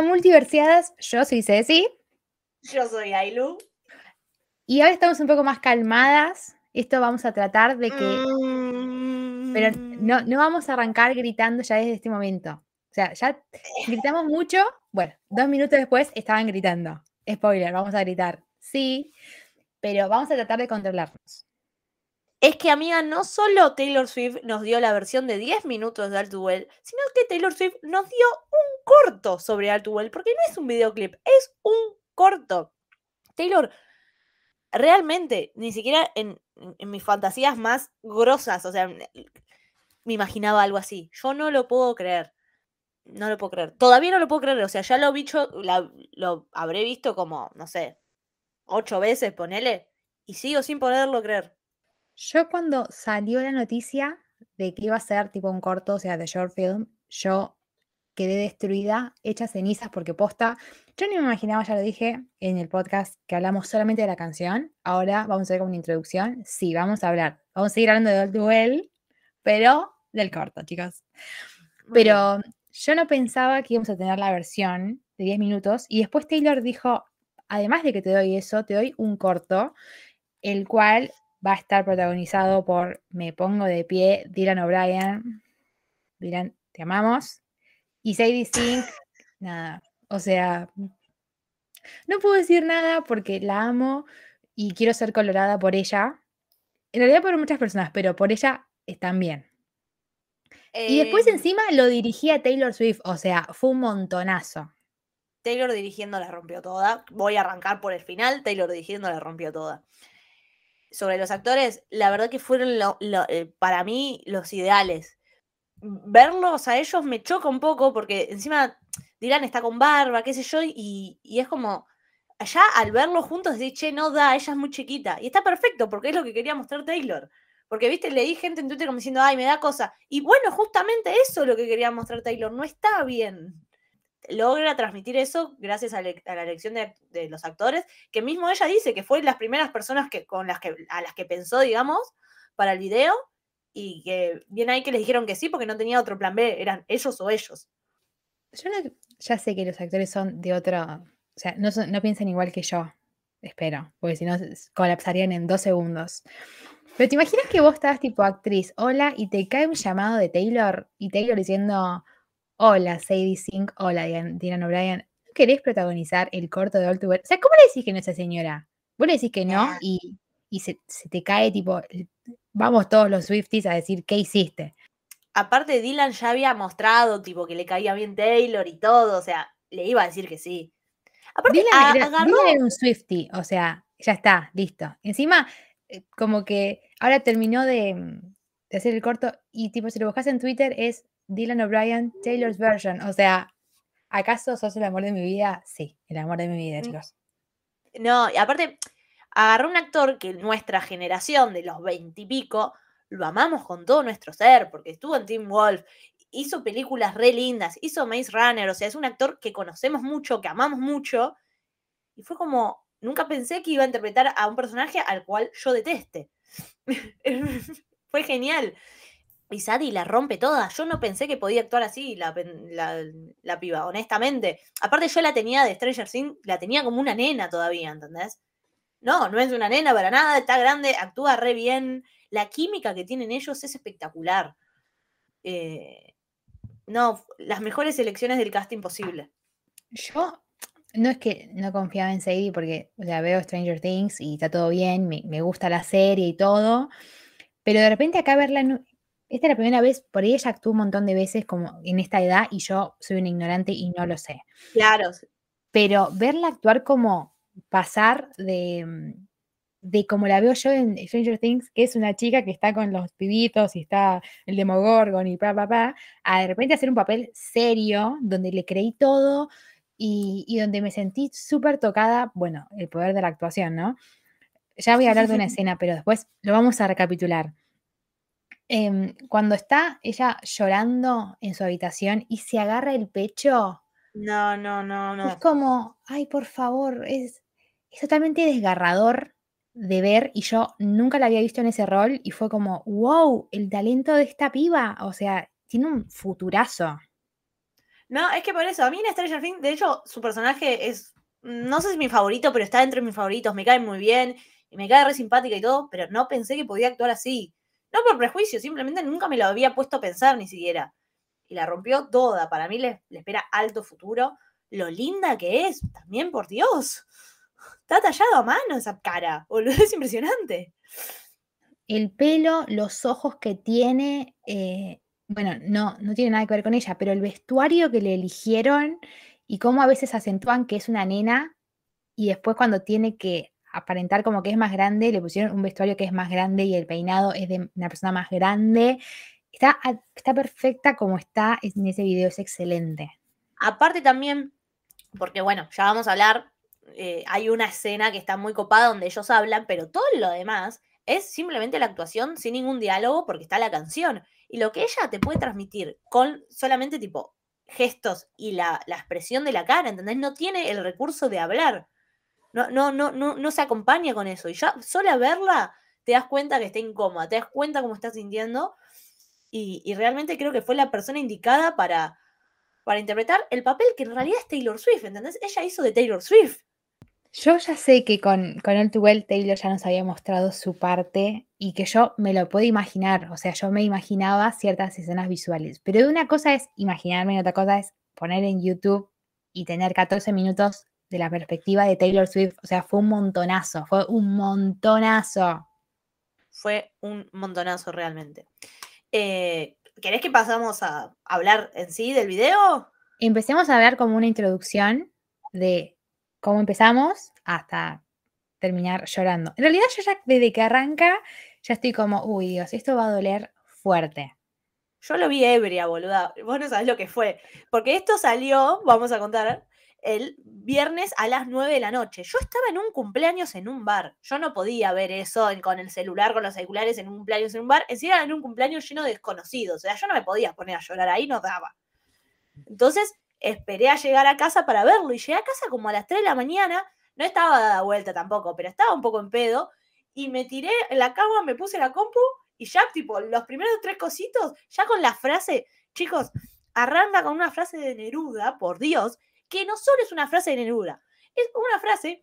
A Multiversiadas, yo soy Ceci Yo soy Ailu. y ahora estamos un poco más calmadas. Esto vamos a tratar de que... Pero Mm. no, no vamos a arrancar gritando ya desde este momento. O sea, ya gritamos mucho. Bueno, dos minutos después estaban gritando. Spoiler, vamos a gritar. Sí, pero vamos a tratar de controlarnos. Es que, amiga, no solo Taylor Swift nos dio la versión de 10 minutos de All Too Well, sino que Taylor Swift nos dio un corto sobre All Too Well, porque no es un videoclip, es un corto. Taylor, realmente, ni siquiera en, mis fantasías más grosas, o sea, me imaginaba algo así. Yo no lo puedo creer. No lo puedo creer. Todavía no lo puedo creer. O sea, ya lo, bicho, lo habré visto como, no sé, ocho veces, ponele, y sigo sin poderlo creer. Yo cuando salió la noticia de que iba a ser tipo un corto, o sea, de short film, yo quedé destruida, hecha cenizas porque posta, yo ni me imaginaba, ya lo dije en el podcast, que hablamos solamente de la canción. Ahora vamos a ver como una introducción. Sí, vamos a hablar. Vamos a seguir hablando de Old Duel, pero del corto, chicos. Pero yo no pensaba que íbamos a tener la versión de 10 minutos y después Taylor dijo, además de que te doy eso, te doy un corto, el cual va a estar protagonizado por Me Pongo de Pie, Dylan O'Brien. Dylan, te amamos. Y Sadie Sink, nada. O sea, no puedo decir nada porque la amo y quiero ser colorada por ella. En realidad por muchas personas, pero por ella están bien. Y después Em, encima lo dirigía Taylor Swift, o sea, fue un montonazo. Taylor dirigiendo la rompió toda. Voy a arrancar por el final. Taylor dirigiendo la rompió toda. Sobre los actores, la verdad que fueron eh, para mí los ideales. Verlos a ellos me choca un poco porque encima Dylan está con barba, qué sé yo, y, y es como. Allá al verlos juntos decís, che, no da, ella es muy chiquita. Y está perfecto porque es lo que quería mostrar Taylor. Porque, viste, leí gente en Twitter como diciendo, ay, me da cosa. Y bueno, justamente eso es lo que quería mostrar Taylor. No está bien logra transmitir eso gracias a, le- a la elección de, de los actores, que mismo ella dice que fue las primeras personas que, con las que, a las que pensó, digamos, para el video, y que bien ahí que les dijeron que sí, porque no tenía otro plan B, eran ellos o ellos. Yo no- ya sé que los actores son de otro, o sea, no, son- no piensan igual que yo, espero, porque si no colapsarían en dos segundos. Pero te imaginas que vos estás tipo actriz, hola, y te cae un llamado de Taylor, y Taylor diciendo, hola, Sadie Sink, hola, Dylan O'Brien, ¿no querés protagonizar el corto de All Too Well? O sea, ¿cómo le decís que no a esa señora? Vos le decís que no, y, y se, se te cae tipo, vamos todos los Swifties a decir, ¿qué hiciste? Aparte, Dylan ya había mostrado, tipo, que le caía bien Taylor y todo, o sea, le iba a decir que sí. Aparte, Dylan, a- era, agarró... Dylan era un Swifty, o sea, ya está, listo. Encima, eh, como que ahora terminó de, mm, de hacer el corto y tipo, si lo buscas en Twitter es Dylan O'Brien, Taylor's version. O sea, ¿acaso sos el amor de mi vida? Sí, el amor de mi vida, Mm. chicos. No, y aparte, agarró un actor que nuestra generación de los veintipico lo amamos con todo nuestro ser, porque estuvo en Team Wolf, hizo películas re lindas, hizo Maze Runner, o sea, es un actor que conocemos mucho, que amamos mucho, y fue como, nunca pensé que iba a interpretar a un personaje al cual yo deteste. fue genial. Y Sadie la rompe toda. Yo no pensé que podía actuar así la, la piba, honestamente. Aparte, yo la tenía de Stranger Things, la tenía como una nena todavía, ¿entendés? No, no es una nena para nada, está grande, actúa re bien. La química que tienen ellos es espectacular. Eh, no, las mejores elecciones del casting posible. Yo no es que no confiaba en Sadie porque o sea, veo Stranger Things y está todo bien, me, me gusta la serie y todo, pero de repente acá verla, en- esta es la primera vez, por ahí ella actuó un montón de veces como en esta edad y yo soy una ignorante y no lo sé, Claro, pero verla actuar como pasar de, de como la veo yo en Stranger Things, que es una chica que está con los pibitos y está el Demogorgon y pa, pa, pa, a de repente hacer un papel serio, donde le creí todo y, y donde me sentí súper tocada, bueno, el poder de la actuación, ¿no? Ya voy a hablar de una escena, pero después lo vamos a recapitular. Em, cuando está ella llorando en su habitación y se agarra el pecho, no, no, no, es no. como, ay, por favor, es, es totalmente desgarrador de ver y yo nunca la había visto en ese rol y fue como, wow, el talento de esta piba, o sea, tiene un futurazo. No, es que por eso, a mí en Stranger Things, de hecho, su personaje es, no sé si es mi favorito, pero está entre mis favoritos, me cae muy bien, y me cae re simpática y todo, pero no pensé que podía actuar así. No por prejuicio, simplemente nunca me lo había puesto a pensar ni siquiera. Y la rompió toda, para mí le, espera alto futuro. Lo linda que es, también por Dios. Está tallado a mano esa cara, boludo, es impresionante. El pelo, los ojos que tiene, eh, bueno, no, no tiene nada que ver con ella, pero el vestuario que le eligieron y cómo a veces acentúan que es una nena y después cuando tiene que aparentar como que es más grande, le pusieron un vestuario que es más grande y el peinado es de una persona más grande. Está, está perfecta como está en ese video, es excelente. Aparte también, porque bueno, ya vamos a hablar, eh, hay una escena que está muy copada donde ellos hablan, pero todo lo demás es simplemente la actuación sin ningún diálogo porque está la canción. Y lo que ella te puede transmitir con solamente tipo gestos y la, la expresión de la cara, ¿entendés? No tiene el recurso de hablar. No, no, no, no, no se acompaña con eso. Y ya sola verla te das cuenta que está incómoda, te das cuenta cómo está sintiendo. Y, y realmente creo que fue la persona indicada para, para interpretar el papel que en realidad es Taylor Swift, ¿entendés? Ella hizo de Taylor Swift. Yo ya sé que con, con All Too Taylor ya nos había mostrado su parte y que yo me lo puedo imaginar, o sea, yo me imaginaba ciertas escenas visuales, pero una cosa es imaginarme y otra cosa es poner en YouTube y tener 14 minutos de la perspectiva de Taylor Swift, o sea, fue un montonazo, fue un montonazo. Fue un montonazo realmente. Eh, ¿Querés que pasamos a hablar en sí del video? Empecemos a hablar como una introducción de cómo empezamos hasta terminar llorando. En realidad yo ya desde que arranca ya estoy como, uy Dios, esto va a doler fuerte. Yo lo vi ebria, boluda. Vos no sabés lo que fue. Porque esto salió, vamos a contar, el viernes a las 9 de la noche. Yo estaba en un cumpleaños en un bar. Yo no podía ver eso con el celular, con los celulares en un cumpleaños en un bar. Encima en un cumpleaños lleno de desconocidos. O sea, yo no me podía poner a llorar ahí, no daba. Entonces esperé a llegar a casa para verlo. Y llegué a casa como a las 3 de la mañana. No estaba dada vuelta tampoco, pero estaba un poco en pedo. Y me tiré en la cama, me puse la compu y ya, tipo, los primeros tres cositos, ya con la frase, chicos, arranca con una frase de Neruda, por Dios, que no solo es una frase de Neruda, es una frase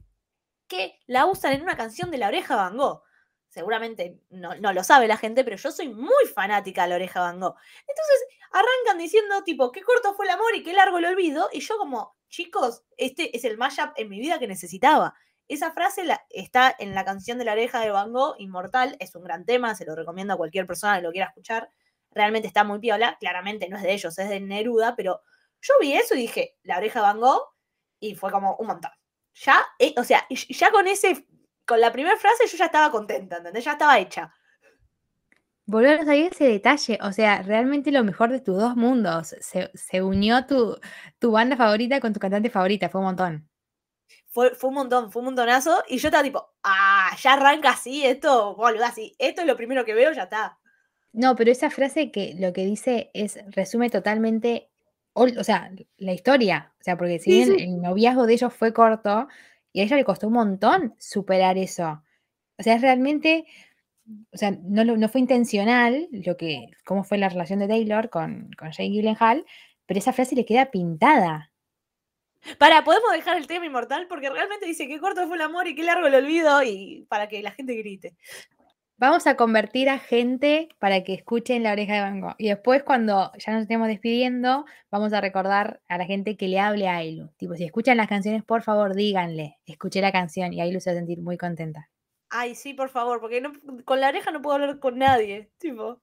que la usan en una canción de La Oreja Van Gogh. Seguramente no, no lo sabe la gente, pero yo soy muy fanática de La Oreja Van Gogh. Entonces arrancan diciendo, tipo, qué corto fue el amor y qué largo el olvido. Y yo como, chicos, este es el mashup en mi vida que necesitaba. Esa frase está en la canción de La Oreja de Van Gogh, Inmortal. Es un gran tema, se lo recomiendo a cualquier persona que lo quiera escuchar. Realmente está muy piola. Claramente no es de ellos, es de Neruda, pero yo vi eso y dije, La Oreja de Van Gogh, y fue como un montón. Ya, eh, o sea, ya con ese, con la primera frase yo ya estaba contenta, ¿entendés? Ya estaba hecha. Volver a saber ese detalle, o sea, realmente lo mejor de tus dos mundos. Se, se unió tu, tu banda favorita con tu cantante favorita, fue un montón. Fue, fue un montón, fue un montonazo. Y yo estaba tipo, ah, ya arranca así, esto, boludo, así. Esto es lo primero que veo, ya está. No, pero esa frase que lo que dice es, resume totalmente, o sea, la historia. O sea, porque si bien sí. el noviazgo de ellos fue corto, y a ella le costó un montón superar eso. O sea, es realmente, o sea, no, no fue intencional lo que, cómo fue la relación de Taylor con, con Jake Gyllenhaal, pero esa frase le queda pintada. Para, ¿podemos dejar el tema inmortal? Porque realmente dice qué corto fue el amor y qué largo el olvido y para que la gente grite. Vamos a convertir a gente para que escuchen la oreja de Van Gogh. Y después, cuando ya nos estemos despidiendo, vamos a recordar a la gente que le hable a Ailu. Tipo, si escuchan las canciones, por favor, díganle, escuché la canción y Ailu se va a sentir muy contenta. Ay, sí, por favor, porque con la oreja no puedo hablar con nadie. Tipo,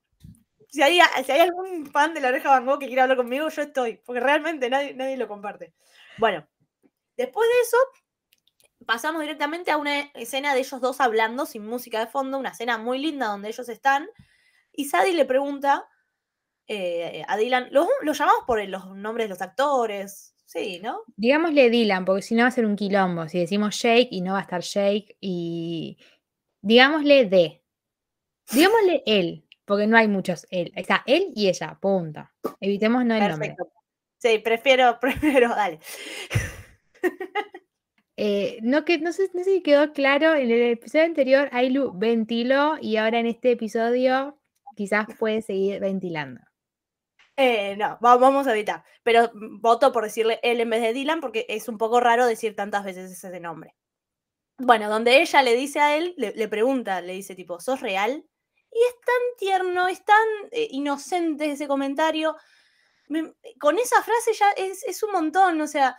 si hay, si hay algún fan de la oreja Van Gogh que quiera hablar conmigo, yo estoy, porque realmente nadie, nadie lo comparte. Bueno, después de eso, pasamos directamente a una escena de ellos dos hablando sin música de fondo, una escena muy linda donde ellos están. Y Sadie le pregunta eh, a Dylan, ¿lo, lo llamamos por los nombres de los actores? Sí, ¿no? Digámosle Dylan, porque si no va a ser un quilombo. Si decimos Jake y no va a estar Jake, y digámosle D. Digámosle él, porque no hay muchos él. Está él y ella, punto. Evitemos no el nombre. Perfecto. Sí, prefiero, prefiero, dale. Eh, no, que, no, sé, no sé si quedó claro, en el episodio anterior Ailu ventiló y ahora en este episodio quizás puede seguir ventilando. Eh, no, va- vamos a evitar. Pero voto por decirle él en vez de Dylan porque es un poco raro decir tantas veces ese nombre. Bueno, donde ella le dice a él, le, pregunta, le dice tipo, ¿sos real? Y es tan tierno, es tan eh, inocente ese comentario. Me- con esa frase ya es, es un montón, o sea,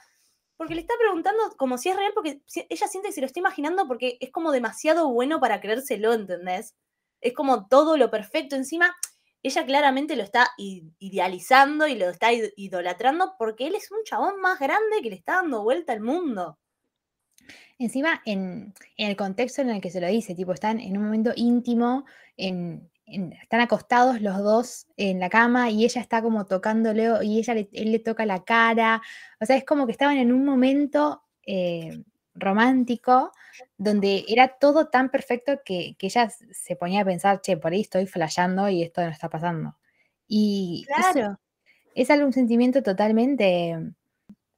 porque le está preguntando como si es real, porque ella siente que se lo está imaginando porque es como demasiado bueno para creérselo, ¿entendés? Es como todo lo perfecto. Encima, ella claramente lo está idealizando y lo está id- idolatrando porque él es un chabón más grande que le está dando vuelta al mundo. Encima, en, el contexto en el que se lo dice, tipo, están en un momento íntimo, en- están acostados los dos en la cama y ella está como tocándole y ella le- él le toca la cara. O sea, es como que estaban en un momento eh, romántico donde era todo tan perfecto que, que ella se ponía a pensar, che, por ahí estoy flasheando y esto no está pasando. Y eso es algo, un sentimiento totalmente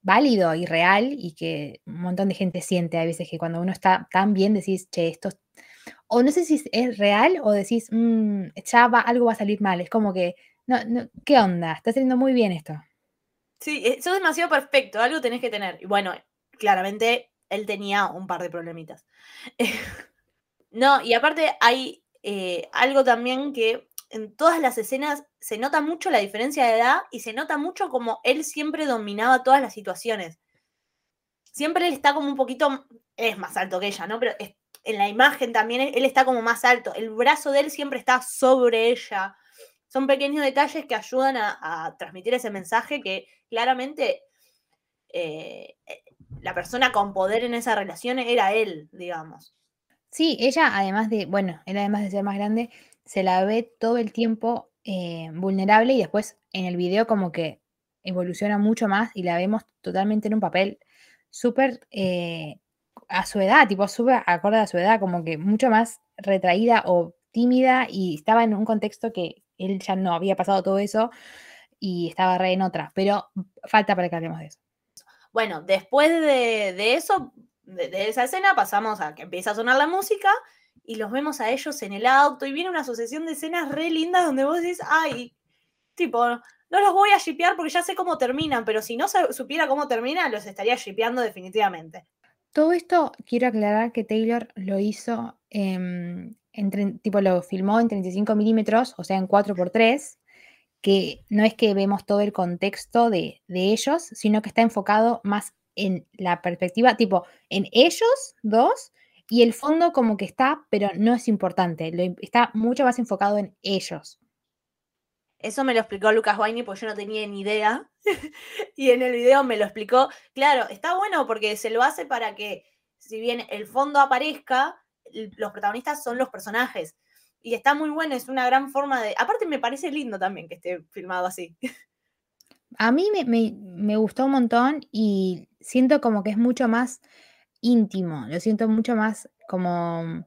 válido y real y que un montón de gente siente a veces que cuando uno está tan bien decís, che, esto, es-". O no sé si es- real o decís, "Mm, ya algo va a salir mal, es como que, no, no, ¿qué onda? Está saliendo muy bien esto. Sí, eh, sos demasiado perfecto, algo tenés que tener. Y bueno, claramente él tenía un par de problemitas. no, y aparte hay eh, algo también que en todas las escenas se nota mucho la diferencia de edad y se nota mucho como él siempre dominaba todas las situaciones. Siempre él está como un poquito, es más alto que ella, ¿no? Pero es- en la imagen también él está como más alto. El brazo de él siempre está sobre ella. Son pequeños detalles que ayudan a, transmitir ese mensaje que claramente eh, eh, la persona con poder en esa relación era él, digamos. Sí, ella además de, bueno, él además de ser más grande, se la ve todo el tiempo eh, vulnerable y después en el video como que evoluciona mucho más y la vemos totalmente en un papel súper a su edad, tipo súper acorde a su edad, como que mucho más retraída o tímida y estaba en un contexto que él ya no había pasado todo eso y estaba re en otra, pero falta para que hablemos de eso. Bueno, después de, de eso, de, esa escena, pasamos a que empieza a sonar la música y los vemos a ellos en el auto y viene una sucesión de escenas re lindas donde vos decís, ay, tipo, no los voy a shipear porque ya sé cómo terminan, pero si no supiera cómo terminan, los estaría shipeando definitivamente. Todo esto quiero aclarar que Taylor lo hizo, en, tipo lo filmó en 35 milímetros, o sea, en 4x3, que no es que vemos todo el contexto de, de ellos, sino que está enfocado más en la perspectiva, tipo, en ellos dos, y el fondo como que está, pero no es importante, lo está mucho más enfocado en ellos. Eso me lo explicó Lucas Waini porque yo no tenía ni idea. y en el video me lo explicó. Claro, está bueno porque se lo hace para que, si bien el fondo aparezca, los protagonistas son los personajes. Y está muy bueno, es una gran forma de. Aparte, me parece lindo también que esté filmado así. A mí me- me gustó un montón y siento como que es mucho más íntimo, lo siento mucho más como,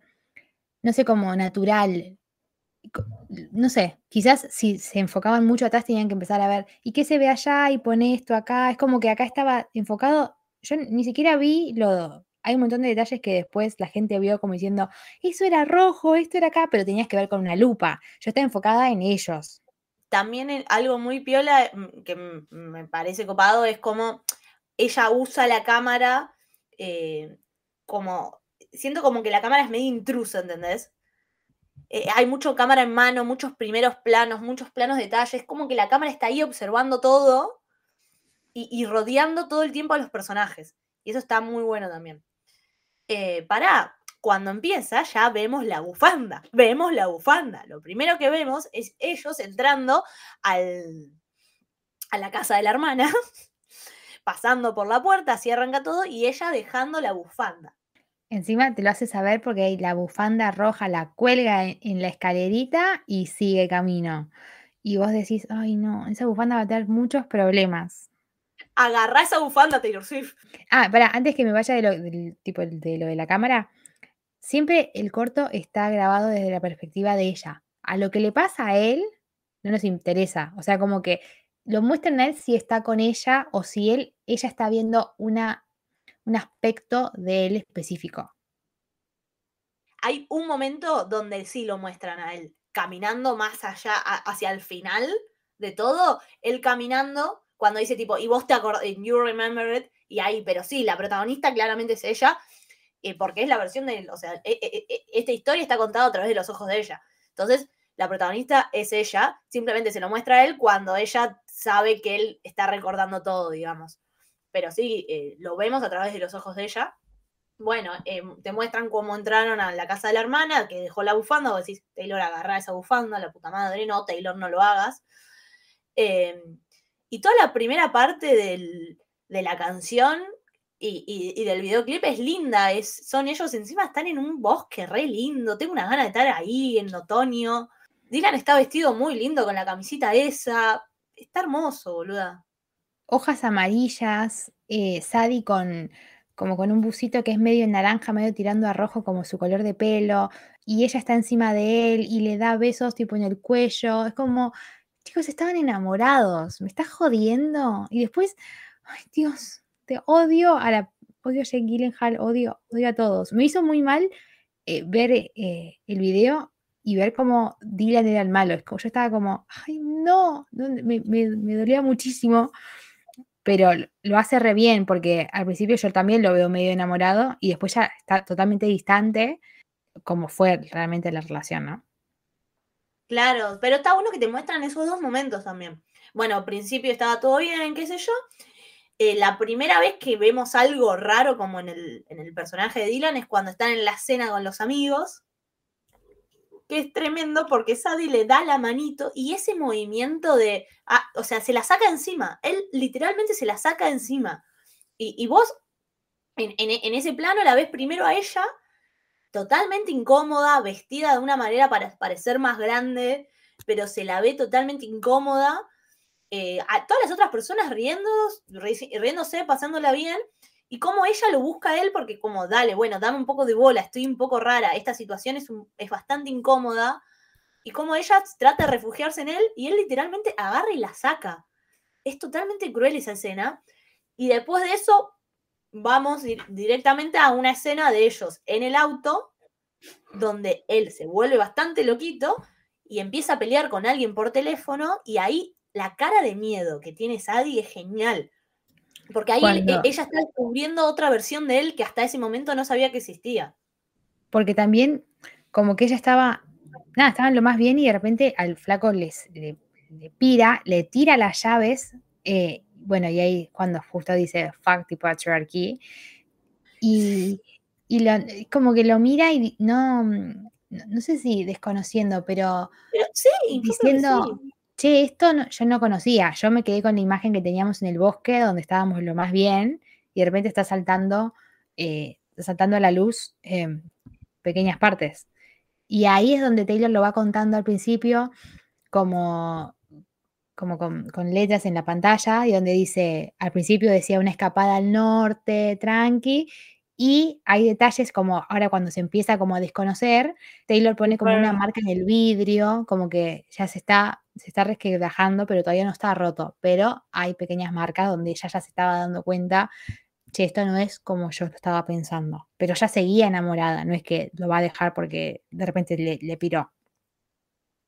no sé, como natural. No sé, quizás si se enfocaban mucho atrás tenían que empezar a ver, ¿y qué se ve allá? Y pone esto acá. Es como que acá estaba enfocado, yo ni siquiera vi lo... Hay un montón de detalles que después la gente vio como diciendo, eso era rojo, esto era acá, pero tenías que ver con una lupa. Yo estaba enfocada en ellos. También algo muy piola mm, que me parece copado es como ella usa la cámara eh, como, siento como que la cámara es medio intrusa, ¿entendés? Eh, hay mucho cámara en mano, muchos primeros planos, muchos planos detalles, como que la cámara está ahí observando todo y, rodeando todo el tiempo a los personajes. Y eso está muy bueno también. Eh, para cuando empieza ya vemos la bufanda, vemos la bufanda. Lo primero que vemos es ellos entrando al, a la casa de la hermana, pasando por la puerta, así arranca todo, y ella dejando la bufanda. Encima te lo hace saber porque ahí la bufanda roja la cuelga en, en la escalerita y sigue camino. Y vos decís, ay no, esa bufanda va a tener muchos problemas. Agarrá esa bufanda, Taylor Swift. Ah, para, antes que me vaya de lo, del, tipo, de lo de la cámara, siempre el corto está grabado desde la perspectiva de ella. A lo que le pasa a él no nos interesa. O sea, como que lo muestran a él si está con ella o si él, ella está viendo una, un aspecto de él específico. Hay un momento donde sí lo muestran a él, caminando más allá, hacia el final de todo, él caminando, cuando dice tipo, y vos te acordás, you remember it, y ahí, pero sí, la protagonista claramente es ella, eh, porque es la versión de, o sea, e- e- e- esta historia está contada a través de los ojos de ella. Entonces, la protagonista es ella, simplemente se lo muestra a él cuando ella sabe que él está recordando todo, digamos. Pero sí, eh, lo vemos a través de los ojos de ella. Bueno, eh, te muestran cómo entraron a la casa de la hermana, que dejó la bufanda, vos decís, Taylor, agarrá esa bufanda, la puta madre, no, Taylor, no lo hagas. Eh, y toda la primera parte del- de la canción y, y- y del videoclip es linda, es, son ellos encima están en un bosque re lindo, tengo una gana de estar ahí en otoño. Dylan está vestido muy lindo con la camisita esa, está hermoso, boluda. Hojas amarillas, eh, Sadie con como con un busito que es medio naranja, medio tirando a rojo como su color de pelo, y ella está encima de él y le da besos tipo en el cuello. Es como, chicos, estaban enamorados, me estás jodiendo. Y después, ay Dios, te odio a la, odio a Jake Gyllenhaal, odio, odio a todos. Me hizo muy mal eh, ver eh, el video y ver cómo Dylan era el malo. Es como, yo estaba como, ay no, me dolía muchísimo pero lo- hace re bien porque al principio yo también lo veo medio enamorado y después ya está totalmente distante, como fue realmente la relación, ¿no? Claro, pero está bueno que te muestran esos dos momentos también. Bueno, al principio estaba todo bien, qué sé yo. Eh, la primera vez que vemos algo raro como en el, en el personaje de Dylan es cuando están en la cena con los amigos, que es tremendo porque Sadie le da la manito y ese movimiento de, ah, o sea, se la saca encima, él literalmente se la saca encima. Y, vos en, ese plano la ves primero a ella totalmente incómoda, vestida de una manera para parecer más grande, pero se la ve totalmente incómoda. eh, a todas las otras personas riendo, ri- riéndose, pasándola bien, y cómo ella lo busca a él, porque como, dale, bueno, dame un poco de bola, estoy un poco rara, esta situación es, es bastante incómoda, y cómo ella trata de refugiarse en él, y él literalmente agarra y la saca. Es totalmente cruel esa escena, y después de eso vamos di- directamente a una escena de ellos en el auto, donde él se vuelve bastante loquito y empieza a pelear con alguien por teléfono y ahí la cara de miedo que tiene Sadie es genial. Porque ahí Cuando- ella está descubriendo otra versión de él que hasta ese momento no sabía que existía. Porque también como que ella estaba, nada, estaban lo más bien y de repente al flaco les, le, le pira, le tira las llaves, eh, bueno, y ahí cuando justo dice fuck the patriarchy, y, y lo- como que lo mira y no, no, no sé si desconociendo, pero Pero sí, diciendo, sí. Che, esto yo no conocía, yo me quedé con la imagen que teníamos en el bosque donde estábamos lo más bien y de repente está saltando, eh, saltando a la luz em, pequeñas partes. Y ahí es donde Taylor lo va contando al principio como, como con letras en la pantalla y donde dice, al principio decía una escapada al norte, tranqui, y hay detalles como ahora cuando se empieza como a desconocer, Taylor pone como una marca en el vidrio, como que ya se está, se está resquebrajando, pero todavía no está roto, pero hay pequeñas marcas donde ella ya se estaba dando cuenta, che, esto no es como yo lo estaba pensando, pero ya seguía enamorada, no es que lo va a dejar porque de repente le, le piró.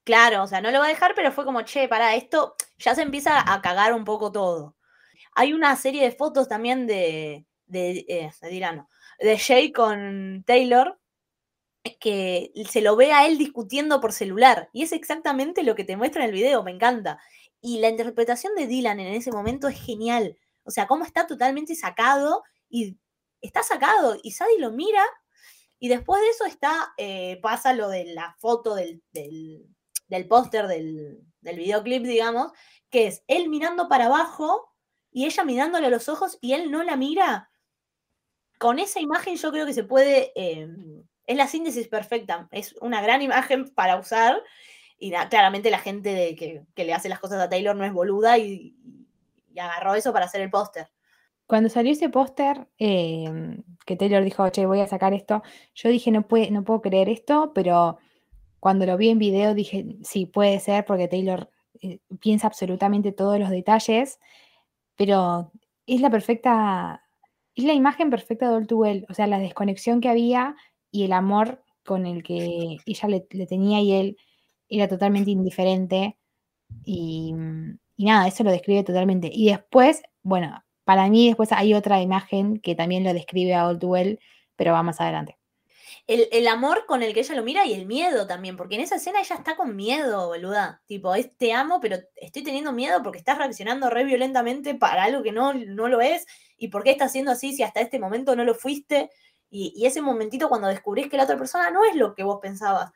Claro, o sea, no lo va a dejar, pero fue como, che, para esto ya se empieza a cagar un poco todo. Hay una serie de fotos también de, de, eh, de Dylan, no, de Jay con Taylor, que se lo ve a él discutiendo por celular. Y es exactamente lo que te muestra en el video, me encanta. Y la interpretación de Dylan en ese momento es genial. O sea, cómo está totalmente sacado y está sacado y Sadie lo mira y después de eso está, eh, pasa lo de la foto del, del, del póster del, del videoclip, digamos, que es él mirando para abajo y ella mirándole a los ojos y él no la mira. Con esa imagen yo creo que se puede, eh, es la síntesis perfecta, es una gran imagen para usar y claramente la gente de que, le hace las cosas a Taylor no es boluda y, agarró eso para hacer el póster. Cuando salió ese póster, eh, que Taylor dijo, che, voy a sacar esto, yo dije, no, puede, no puedo creer esto, pero cuando lo vi en video dije, sí, puede ser, porque Taylor eh, piensa absolutamente todos los detalles, pero es la perfecta, es la imagen perfecta de All Too Well, o sea, la desconexión que había y el amor con el que ella le, tenía y él era totalmente indiferente. Y, mm, y nada, eso lo describe totalmente. Y después, bueno, para mí después hay otra imagen que también lo describe a Too Well, pero va más adelante. El, el amor con el que ella lo mira y el miedo también, porque en esa escena ella está con miedo, boluda. Tipo, te amo, pero estoy teniendo miedo porque estás reaccionando re violentamente para algo que no, no lo es. ¿Y por qué estás haciendo así si hasta este momento no lo fuiste? Y, y ese momentito cuando descubrís que la otra persona no es lo que vos pensabas.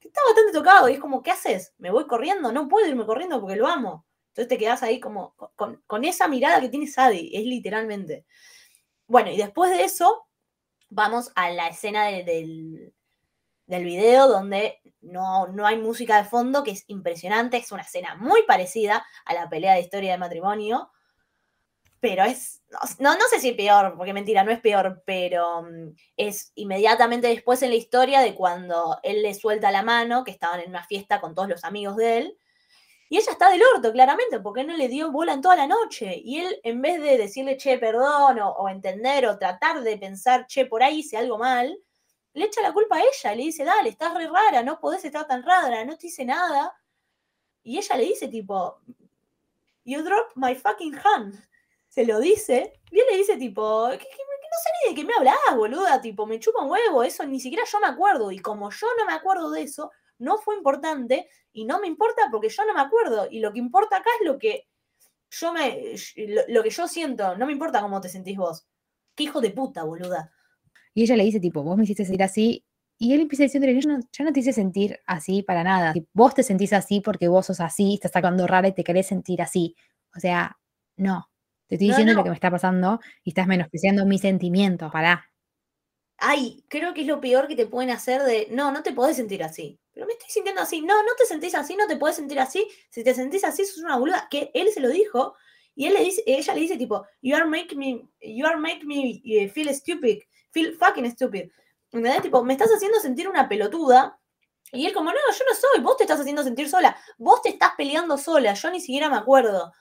Que está bastante tocado y es como, ¿qué haces? ¿Me voy corriendo? No puedo irme corriendo porque lo amo. Entonces te quedás ahí como con, con esa mirada que tiene Sadie, es literalmente. Bueno, y después de eso, vamos a la escena de- del, del video donde no, no hay música de fondo, que es impresionante, es una escena muy parecida a la pelea de historia de matrimonio, pero es, no, no sé si peor, porque mentira, no es peor, pero mm, es inmediatamente después en la historia de cuando él le suelta la mano, que estaban en una fiesta con todos los amigos de él, y ella está del orto, claramente, porque no le dio bola en toda la noche. Y él, en vez de decirle, che, perdón, o, entender, o tratar de pensar, che, por ahí hice algo mal, le echa la culpa a ella. Le dice, dale, estás re rara, no podés estar tan rara, no te hice nada. Y ella le dice, tipo, you dropped my fucking hand. Se lo dice. Y él le dice, tipo, no sé ni de qué me hablas, boluda. Tipo, me chupa un huevo, eso ni siquiera yo me acuerdo. Y como yo no me acuerdo de eso, no fue importante y no me importa porque yo no me acuerdo. Y lo que importa acá es lo que yo me. lo, lo que yo siento. No me importa cómo te sentís vos. Qué hijo de puta, boluda. Y ella le dice, tipo, vos me hiciste sentir así. Y él empieza diciéndole, yo no, yo no te hice sentir así para nada. Vos te sentís así porque vos sos así, estás sacando rara y te querés sentir así. O sea, no. Te estoy No, diciendo no. lo que me está pasando y estás menospreciando mis sentimientos. Pará. Ay, creo que es lo peor que te pueden hacer de. No, no te podés sentir así. Pero me estoy sintiendo así. No, no te sentís así, no te podés sentir así. Si te sentís así, sos una boluda. Que él se lo dijo. Y él le dice, ella le dice, tipo, you are making me, you are making me eh, feel stupid. Feel fucking stupid. ¿Entendés? Tipo, me estás haciendo sentir una pelotuda. Y él como, no, yo no soy, vos te estás haciendo sentir sola. Vos te estás peleando sola, yo ni siquiera me acuerdo.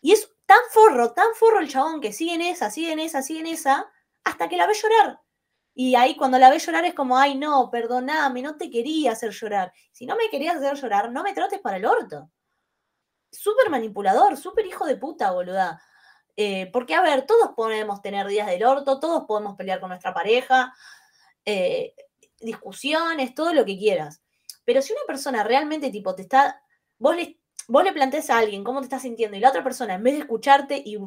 Y es tan forro, tan forro el chabón que sigue en esa, sigue en esa, sigue en esa, hasta que la ve llorar. Y ahí cuando la ve llorar es como, ay, no, perdoname, no te quería hacer llorar. Si no me querías hacer llorar, no me trates para el orto. Súper manipulador, súper hijo de puta, boluda. Eh, porque, a ver, todos podemos tener días del orto, todos podemos pelear con nuestra pareja, eh, discusiones, todo lo que quieras. Pero si una persona realmente, tipo, te está. Vos le, vos le planteas a alguien cómo te estás sintiendo y la otra persona, en vez de escucharte y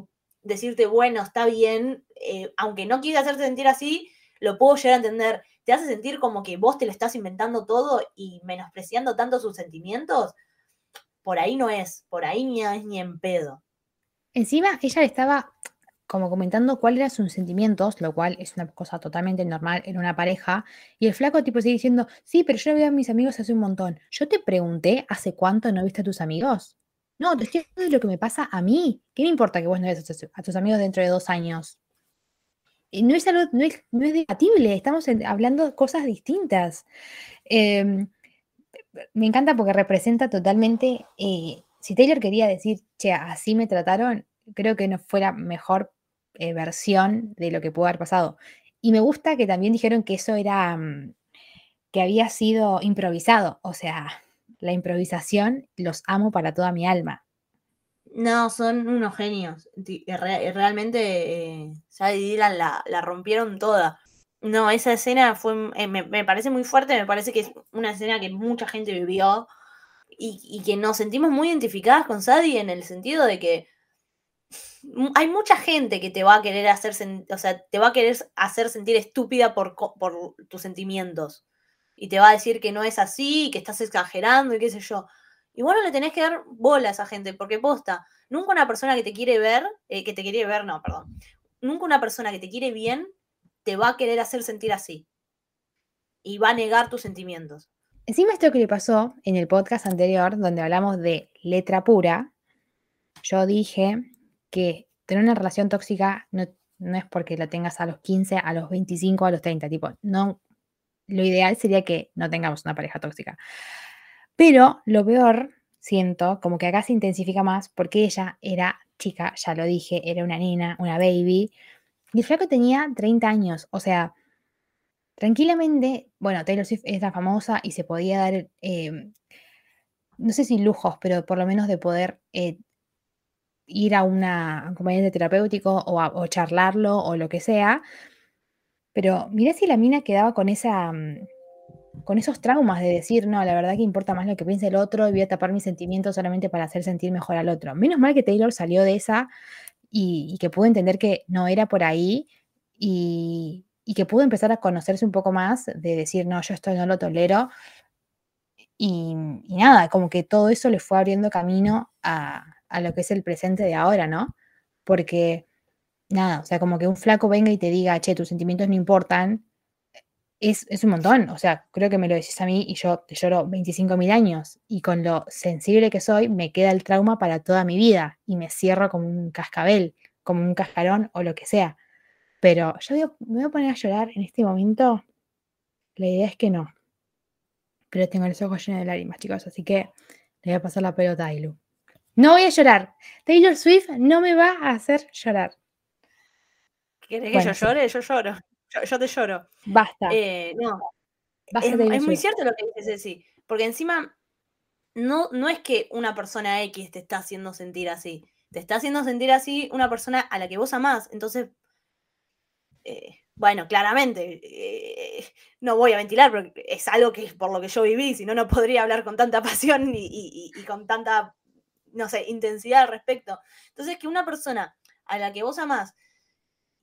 decirte, bueno, está bien, eh, aunque no quiera hacerte sentir así, lo puedo llegar a entender. Te hace sentir como que vos te lo estás inventando todo y menospreciando tanto sus sentimientos. Por ahí no es, por ahí ni es ni en pedo. Encima, ella le estaba como comentando cuáles eran sus sentimientos, lo cual es una cosa totalmente normal en una pareja. Y el flaco tipo sigue diciendo, sí, pero yo no veo a mis amigos hace un montón. Yo te pregunté, ¿hace cuánto no viste a tus amigos? No, te estoy hablando lo que me pasa a mí. ¿Qué me importa que vos no veas a tus amigos dentro de dos años? No es algo, no es, no es debatible, estamos hablando de cosas distintas. Em, me encanta porque representa totalmente, eh, si Taylor quería decir, che, así me trataron, creo que no fue la mejor eh, versión de lo que pudo haber pasado. Y me gusta que también dijeron que eso era, mm, que había sido improvisado, o sea, la improvisación los amo para toda mi alma. No, son unos genios. Ti- re- realmente eh, Sadie Dylan la, la rompieron toda. No, esa escena fue, eh, me, me parece muy fuerte, me parece que es una escena que mucha gente vivió y, y que nos sentimos muy identificadas con Sadie en el sentido de que hay mucha gente que te va a querer hacer, o sea, te va a querer hacer sentir estúpida por, por tus sentimientos. Y te va a decir que no es así, que estás exagerando y qué sé yo. Y bueno, le tenés que dar bola a esa gente, porque posta, nunca una persona que te quiere ver, eh, que te quiere ver, no, perdón, nunca una persona que te quiere bien te va a querer hacer sentir así. Y va a negar tus sentimientos. Encima esto que le pasó en el podcast anterior, donde hablamos de letra pura, yo dije que tener una relación tóxica no, no es porque la tengas a los 15, a los 25, a los 30, tipo, no, lo ideal sería que no tengamos una pareja tóxica. Pero lo peor, siento, como que acá se intensifica más porque ella era chica, ya lo dije, era una nena, una baby, y el flaco tenía 30 años, o sea, tranquilamente, bueno, Taylor Swift es famosa y se podía dar, eh, no sé si lujos, pero por lo menos de poder eh, ir a una acompañante terapéutico o, a- o charlarlo o lo que sea. Pero mirá si la mina quedaba con esa, mm, con esos traumas de decir, no, la verdad que importa más lo que piense el otro y voy a tapar mis sentimientos solamente para hacer sentir mejor al otro. Menos mal que Taylor salió de esa y, que pudo entender que no era por ahí y, y que pudo empezar a conocerse un poco más, de decir, no, yo esto no lo tolero. Y, y nada, como que todo eso le fue abriendo camino a, a lo que es el presente de ahora, ¿no? Porque, nada, o sea, como que un flaco venga y te diga, che, tus sentimientos no importan, es, es un montón. O sea, creo que me lo decís a mí y yo te lloro 25.000 años y con lo sensible que soy me queda el trauma para toda mi vida y me cierro como un cascabel, como un cascarón o lo que sea. Pero yo voy a- me voy a poner a llorar en este momento. La idea es que no. Pero tengo los ojos llenos de lágrimas, chicos, así que le voy a pasar la pelota a Ilu. No voy a llorar. Taylor Swift no me va a hacer llorar. ¿Querés que yo sí. llore? Yo lloro. Yo, te lloro. Basta. Eh, no, basta es, muy cierto lo que dices, Ceci, porque encima no, no es que una persona X te está haciendo sentir así, te está haciendo sentir así una persona a la que vos amás, entonces, eh, bueno, claramente, eh, no voy a ventilar, pero es algo que es por lo que yo viví, si no, no podría hablar con tanta pasión y- y con tanta, no sé, intensidad al respecto. Entonces, que una persona a la que vos amás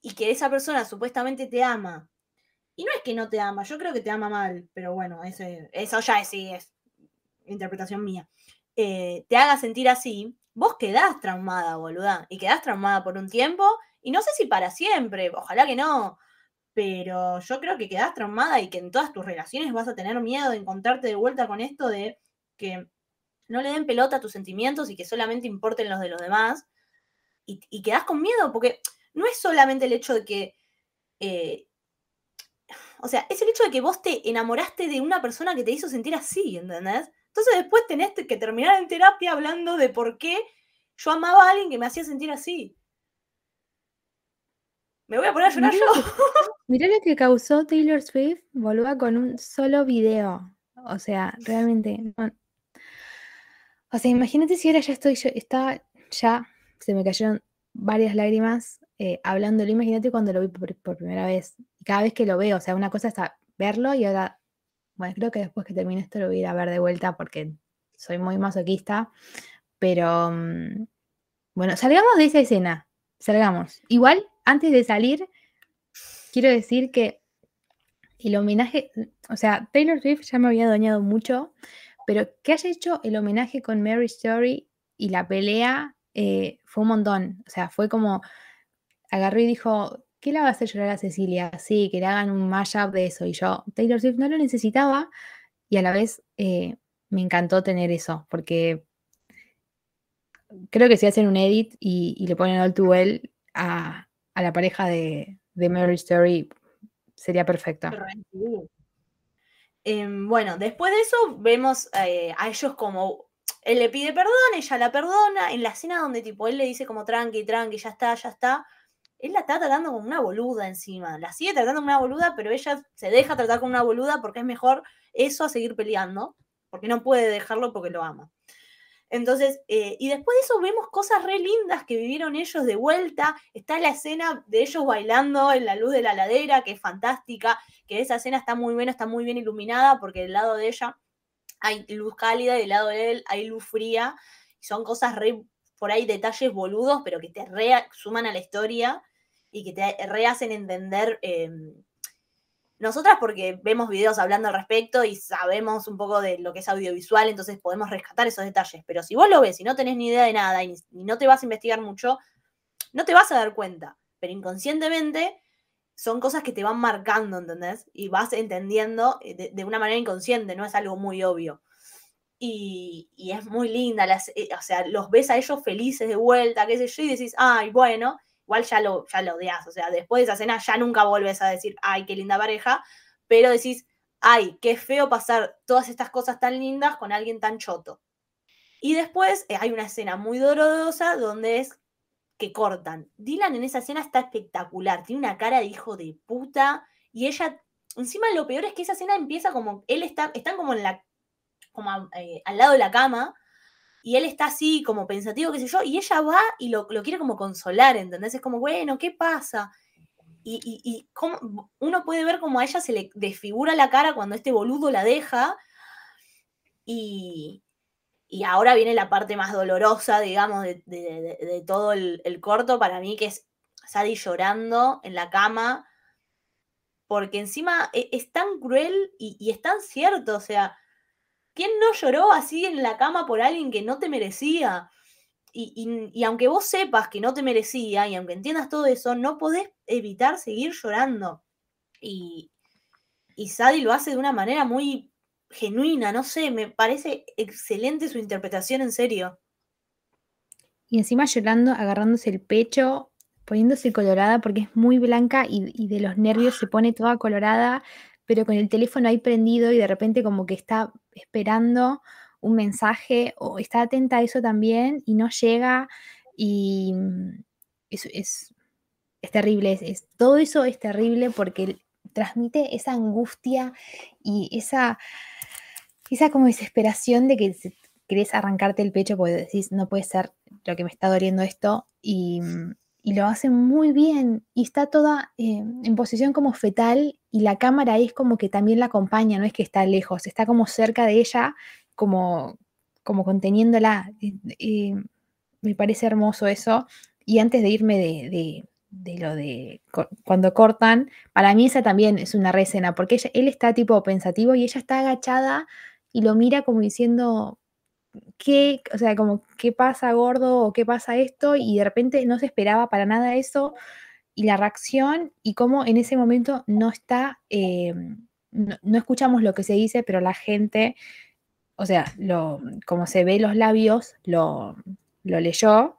y que esa persona supuestamente te ama, y no es que no te ama, yo creo que te ama mal, pero bueno, ese, eso ya es, sí, es interpretación mía. eh, te haga sentir así, vos quedás traumada, boluda. Y quedás traumada por un tiempo, y no sé si para siempre, ojalá que no. Pero yo creo que quedás traumada y que en todas tus relaciones vas a tener miedo de encontrarte de vuelta con esto de que no le den pelota a tus sentimientos y que solamente importen los de los demás. Y, y quedás con miedo, porque no es solamente el hecho de que eh, o sea, es el hecho de que vos te enamoraste de una persona que te hizo sentir así, ¿entendés? Entonces después tenés que terminar en terapia hablando de por qué yo amaba a alguien que me hacía sentir así. Me voy a poner a llorar Mirá yo. lo que- mirá lo que causó Taylor Swift, boluda, con un solo video. O sea, realmente. no- O sea, imagínate si ahora ya estoy, yo estaba, ya se me cayeron varias lágrimas eh, hablándolo. Imagínate cuando lo vi por, primera vez. Cada vez que lo veo, o sea, una cosa es verlo y ahora, bueno, creo que después que termine esto lo voy a ir a ver de vuelta porque soy muy masoquista. Pero, mm, bueno, salgamos de esa escena. Salgamos. Igual, antes de salir, quiero decir que el homenaje, o sea, Taylor Swift ya me había dañado mucho, pero que haya hecho el homenaje con Mary Story y la pelea eh, fue un montón. O sea, fue como agarró y dijo, ¿qué le va a hacer llorar a Cecilia? Sí, que le hagan un mashup de eso. Y yo, Taylor Swift no lo necesitaba y a la vez eh, me encantó tener eso, porque creo que si hacen un edit y, le ponen All Too Well a, la pareja de, de Mary Story, sería perfecto. Em, bueno, después de eso vemos eh, a ellos como él le pide perdón, ella la perdona, en la escena donde tipo él le dice como tranqui, tranqui, ya está, ya está, él la está tratando como una boluda encima, la sigue tratando como una boluda, pero ella se deja tratar como una boluda porque es mejor eso a seguir peleando, porque no puede dejarlo porque lo ama. Entonces, eh, y después de eso vemos cosas re lindas que vivieron ellos de vuelta. Está la escena de ellos bailando en la luz de la ladera, que es fantástica, que esa escena está muy buena, está muy bien iluminada, porque del lado de ella hay luz cálida y del lado de él hay luz fría. Son cosas re, por ahí detalles boludos, pero que te re suman a la historia y que te rehacen entender. eh, nosotras porque vemos videos hablando al respecto y sabemos un poco de lo que es audiovisual, entonces podemos rescatar esos detalles. Pero si vos lo ves y no tenés ni idea de nada y, no te vas a investigar mucho, no te vas a dar cuenta. Pero inconscientemente son cosas que te van marcando, ¿entendés? Y vas entendiendo eh, de, una manera inconsciente, no es algo muy obvio. Y, es muy linda, eh, o sea, los ves a ellos felices de vuelta, qué sé yo, y decís, ay, bueno, igual ya lo, ya lo odias, o sea, después de esa cena ya nunca vuelves a decir, ay, qué linda pareja, pero decís, ay, qué feo pasar todas estas cosas tan lindas con alguien tan choto. Y después eh, hay una escena muy dolorosa donde es que cortan. Dylan en esa escena está espectacular, tiene una cara de hijo de puta y ella, encima lo peor es que esa escena empieza como, él está, están como en la, como eh, al lado de la cama y él está así como pensativo, qué sé yo, y ella va y lo, quiere como consolar, ¿entendés? Es como, bueno, ¿qué pasa? Y, y, uno puede ver como a ella se le desfigura la cara cuando este boludo la deja y, y ahora viene la parte más dolorosa, digamos, de, de- todo el, el corto para mí, que es Sadie llorando en la cama, porque encima e- es, tan cruel y, y es tan cierto, o sea, ¿quién no lloró así en la cama por alguien que no te merecía? Y, y- aunque vos sepas que no te merecía y aunque entiendas todo eso, no podés evitar seguir llorando. Y, y Sadie lo hace de una manera muy genuina, no sé, me parece excelente su interpretación en serio. Y encima llorando, agarrándose el pecho, poniéndose colorada porque es muy blanca y, y de los nervios se pone toda colorada, pero con el teléfono ahí prendido y de repente como que está esperando un mensaje o está atenta a eso también y no llega y mm, es, es, es terrible, es, todo eso es terrible porque transmite esa angustia y esa, esa como desesperación de que querés arrancarte el pecho porque decís, no puede ser lo que me está doliendo esto y, mm, y lo hace muy bien y está toda eh, en posición como fetal y la cámara es como que también la acompaña, no es que está lejos, está como cerca de ella, como, como conteniéndola. me parece hermoso eso. Y antes de irme de, de- lo de cuando cortan, para mí esa también es una re escena, porque él está tipo pensativo y ella está agachada y lo mira como diciendo, ¿qué? O sea, como, ¿qué pasa, gordo? ¿O qué pasa esto? Y de repente no se esperaba para nada eso. Y la reacción y cómo en ese momento no está, eh, no, no escuchamos lo que se dice, pero la gente, o sea, lo, como se ve los labios, lo, lo leyó.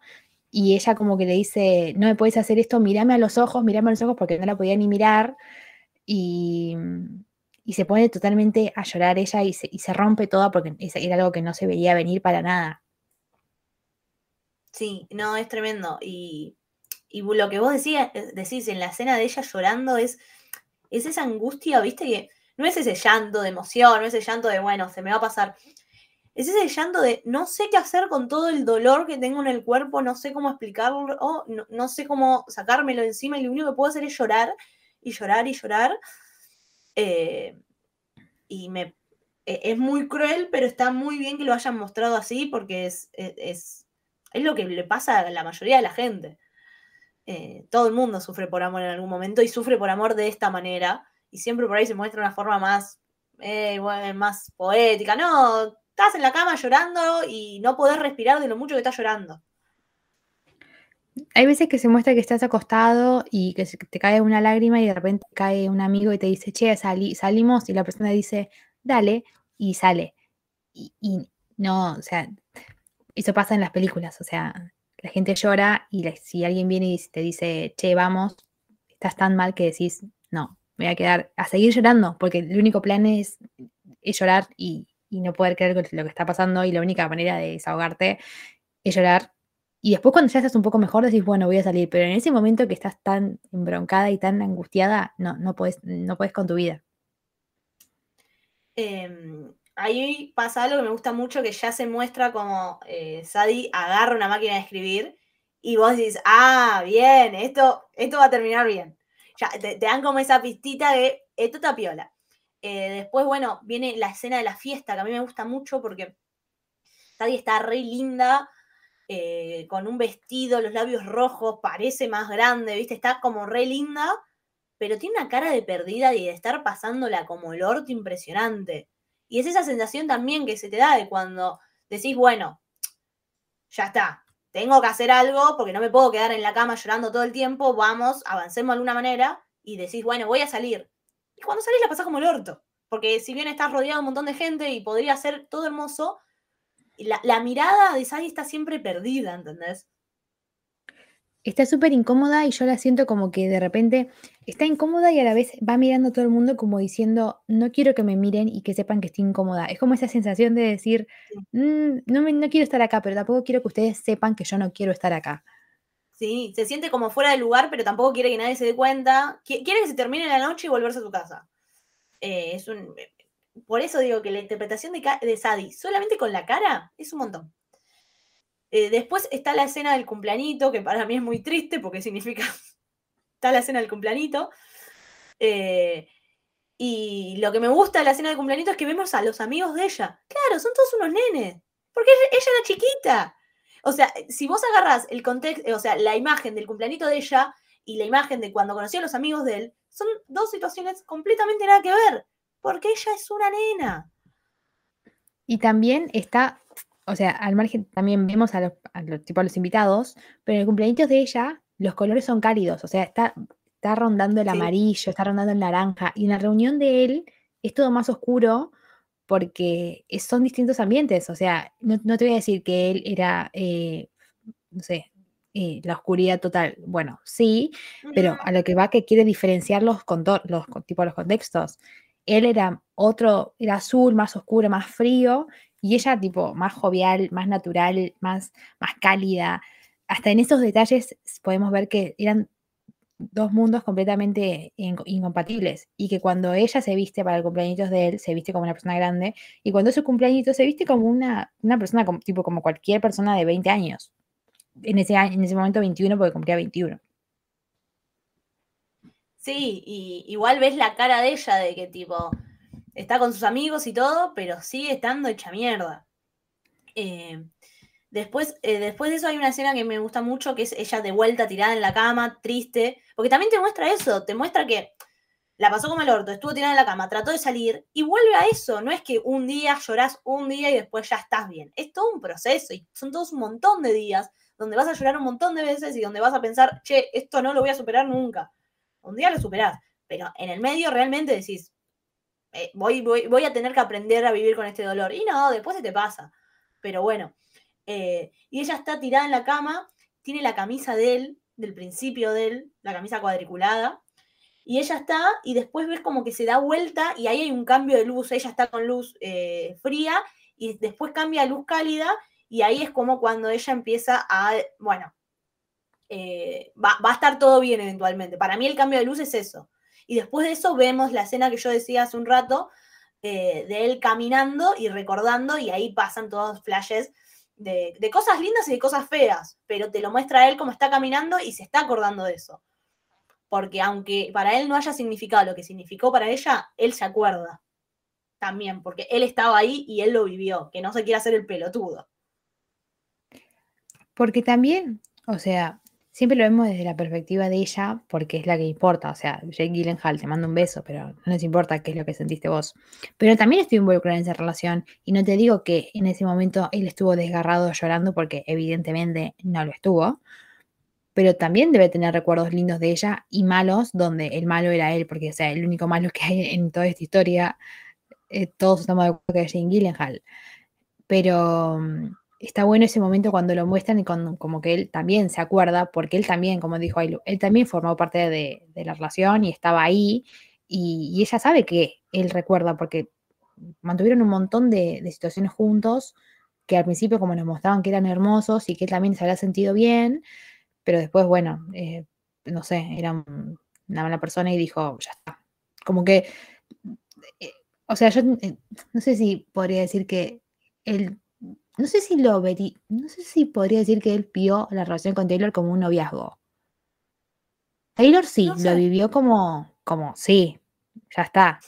Y ella como que le dice, no me puedes hacer esto, mírame a los ojos, mírame a los ojos, porque no la podía ni mirar. Y, y se pone totalmente a llorar ella y se, y se rompe toda porque era algo que no se veía venir para nada. Sí, no, es tremendo. Y, lo que vos decías, eh, decís en la escena de ella llorando es, es esa angustia, viste, que no es ese llanto de emoción, no es ese llanto de, bueno, se me va a pasar. Es ese llanto de no sé qué hacer con todo el dolor que tengo en el cuerpo, no sé cómo explicarlo, no, no sé cómo sacármelo encima y lo único que puedo hacer es llorar y llorar y llorar. Eh, y me, e- es muy cruel, pero está muy bien que lo hayan mostrado así porque es, es, es- es lo que le pasa a la mayoría de la gente. Eh, todo el mundo sufre por amor en algún momento y sufre por amor de esta manera. Y siempre por ahí se muestra una forma más, eh, bueno, más poética. No, estás en la cama llorando y no podés respirar de lo mucho que estás llorando. Hay veces que se muestra que estás acostado y que te cae una lágrima y de repente cae un amigo y te dice, che, salí- salimos y la persona dice, dale, y sale. Y, no, o sea, eso pasa en las películas, o sea, la gente llora y si alguien viene y te dice, che, vamos, estás tan mal que decís, no, me voy a quedar a seguir llorando, porque el único plan es, llorar y, y no poder creer lo que está pasando y la única manera de desahogarte es llorar. Y después cuando ya estás un poco mejor decís, bueno, voy a salir, pero en ese momento que estás tan embroncada y tan angustiada, no, no puedes, no puedes con tu vida. Em, ahí pasa algo que me gusta mucho, que ya se muestra como eh, Sadie agarra una máquina de escribir y vos decís, ah, bien, esto, esto va a terminar bien. Ya, te, dan como esa pistita de, esto está piola. Eh, después, bueno, viene la escena de la fiesta, que a mí me gusta mucho porque Sadie está re linda, eh, con un vestido, los labios rojos, parece más grande, ¿viste? Está como re linda, pero tiene una cara de perdida y de estar pasándola como el orto impresionante. Y es esa sensación también que se te da de cuando decís, bueno, ya está, tengo que hacer algo porque no me puedo quedar en la cama llorando todo el tiempo, vamos, avancemos de alguna manera y decís, bueno, voy a salir. Y cuando salís la pasás como el orto, porque si bien estás rodeado de un montón de gente y podría ser todo hermoso, la, la mirada de Sadie está siempre perdida, ¿entendés? Está súper incómoda y yo la siento como que de repente está incómoda y a la vez va mirando a todo el mundo como diciendo, no quiero que me miren y que sepan que estoy incómoda. Es como esa sensación de decir, "Mm, no, me- no quiero estar acá, pero tampoco quiero que ustedes sepan que yo no quiero estar acá. Sí, se siente como fuera de lugar, pero tampoco quiere que nadie se dé cuenta. Qui- Quiere que se termine la noche y volverse a su casa. Eh, es un, por eso digo que la interpretación de, de Sadie solamente con la cara es un montón. Eh, después está la escena del cumpleañito, que para mí es muy triste porque significa. está la escena del cumpleañito. Eh, y lo que me gusta de la escena del cumpleañito es que vemos a los amigos de ella. Claro, son todos unos nenes. Porque ella, era chiquita. O sea, si vos agarras el contexto, o sea, la imagen del cumpleañito de ella y la imagen de cuando conoció a los amigos de él, son dos situaciones completamente nada que ver. Porque ella es una nena. Y también está, o sea, al margen también vemos a los, a los, tipo, a los invitados, pero en el cumpleaños de ella los colores son cálidos, o sea, está, está rondando el Sí. amarillo, está rondando el naranja, y en la reunión de él es todo más oscuro porque son distintos ambientes, o sea, no, no te voy a decir que él era, eh, no sé, eh, la oscuridad total, bueno, sí, pero a lo que va que quiere diferenciar los, contor- los, tipo, los contextos. Él era otro, era azul, más oscuro, más frío, y ella tipo más jovial, más natural, más, más cálida. Hasta en esos detalles podemos ver que eran dos mundos completamente in- incompatibles y que cuando ella se viste para el cumpleaños de él, se viste como una persona grande y cuando es su cumpleaños se viste como una, una persona tipo como cualquier persona de 20 años. En ese, en ese momento 21 porque cumplía 21. Sí, y igual ves la cara de ella de que tipo está con sus amigos y todo, pero sigue estando hecha mierda. Eh, después, eh, después de eso hay una escena que me gusta mucho, que es ella de vuelta tirada en la cama, triste, porque también te muestra eso, te muestra que la pasó como el orto, estuvo tirada en la cama, trató de salir y vuelve a eso, no es que un día llorás un día y después ya estás bien, es todo un proceso y son todos un montón de días donde vas a llorar un montón de veces y donde vas a pensar, che, esto no lo voy a superar nunca. Un día lo superás, pero en el medio realmente decís, eh, voy, voy, voy a tener que aprender a vivir con este dolor. Y no, después se te pasa. Pero bueno, eh, y ella está tirada en la cama, tiene la camisa de él, del principio de él, la camisa cuadriculada, y ella está, y después ves como que se da vuelta y ahí hay un cambio de luz, ella está con luz eh, fría y después cambia a luz cálida y ahí es como cuando ella empieza a, bueno, eh, va, a estar todo bien eventualmente. Para mí el cambio de luz es eso. Y después de eso vemos la escena que yo decía hace un rato, eh, de él caminando y recordando, y ahí pasan todos flashes de, de cosas lindas y de cosas feas, pero te lo muestra él como está caminando y se está acordando de eso. Porque aunque para él no haya significado lo que significó para ella, él se acuerda también, porque él estaba ahí y él lo vivió, que no se quiere hacer el pelotudo. Porque también, o sea, siempre lo vemos desde la perspectiva de ella, porque es la que importa. O sea, Jake Gyllenhaal te manda un beso, pero no nos importa qué es lo que sentiste vos. Pero también estoy involucrada en esa relación y no te digo que en ese momento él estuvo desgarrado llorando, porque evidentemente no lo estuvo. Pero también debe tener recuerdos lindos de ella y malos, donde el malo era él, porque o sea, el único malo que hay en toda esta historia, eh, todos estamos de acuerdo que es Jake Gyllenhaal. Pero mm, está bueno ese momento cuando lo muestran y con, como que él también se acuerda, porque él también, como dijo Ailu, él también formó parte de, la relación y estaba ahí, y, ella sabe que él recuerda, porque mantuvieron un montón de, situaciones juntos, que al principio como nos mostraban que eran hermosos y que él también se había sentido bien, pero después, bueno, eh, no sé, era un- una mala persona y dijo, ya está. Como que, eh, o sea, yo eh, no sé si podría decir que él, no sé si lo veri- no sé si podría decir que él vio la relación con Taylor como un noviazgo. Taylor sí, No lo vivió como, como, sí, ya está.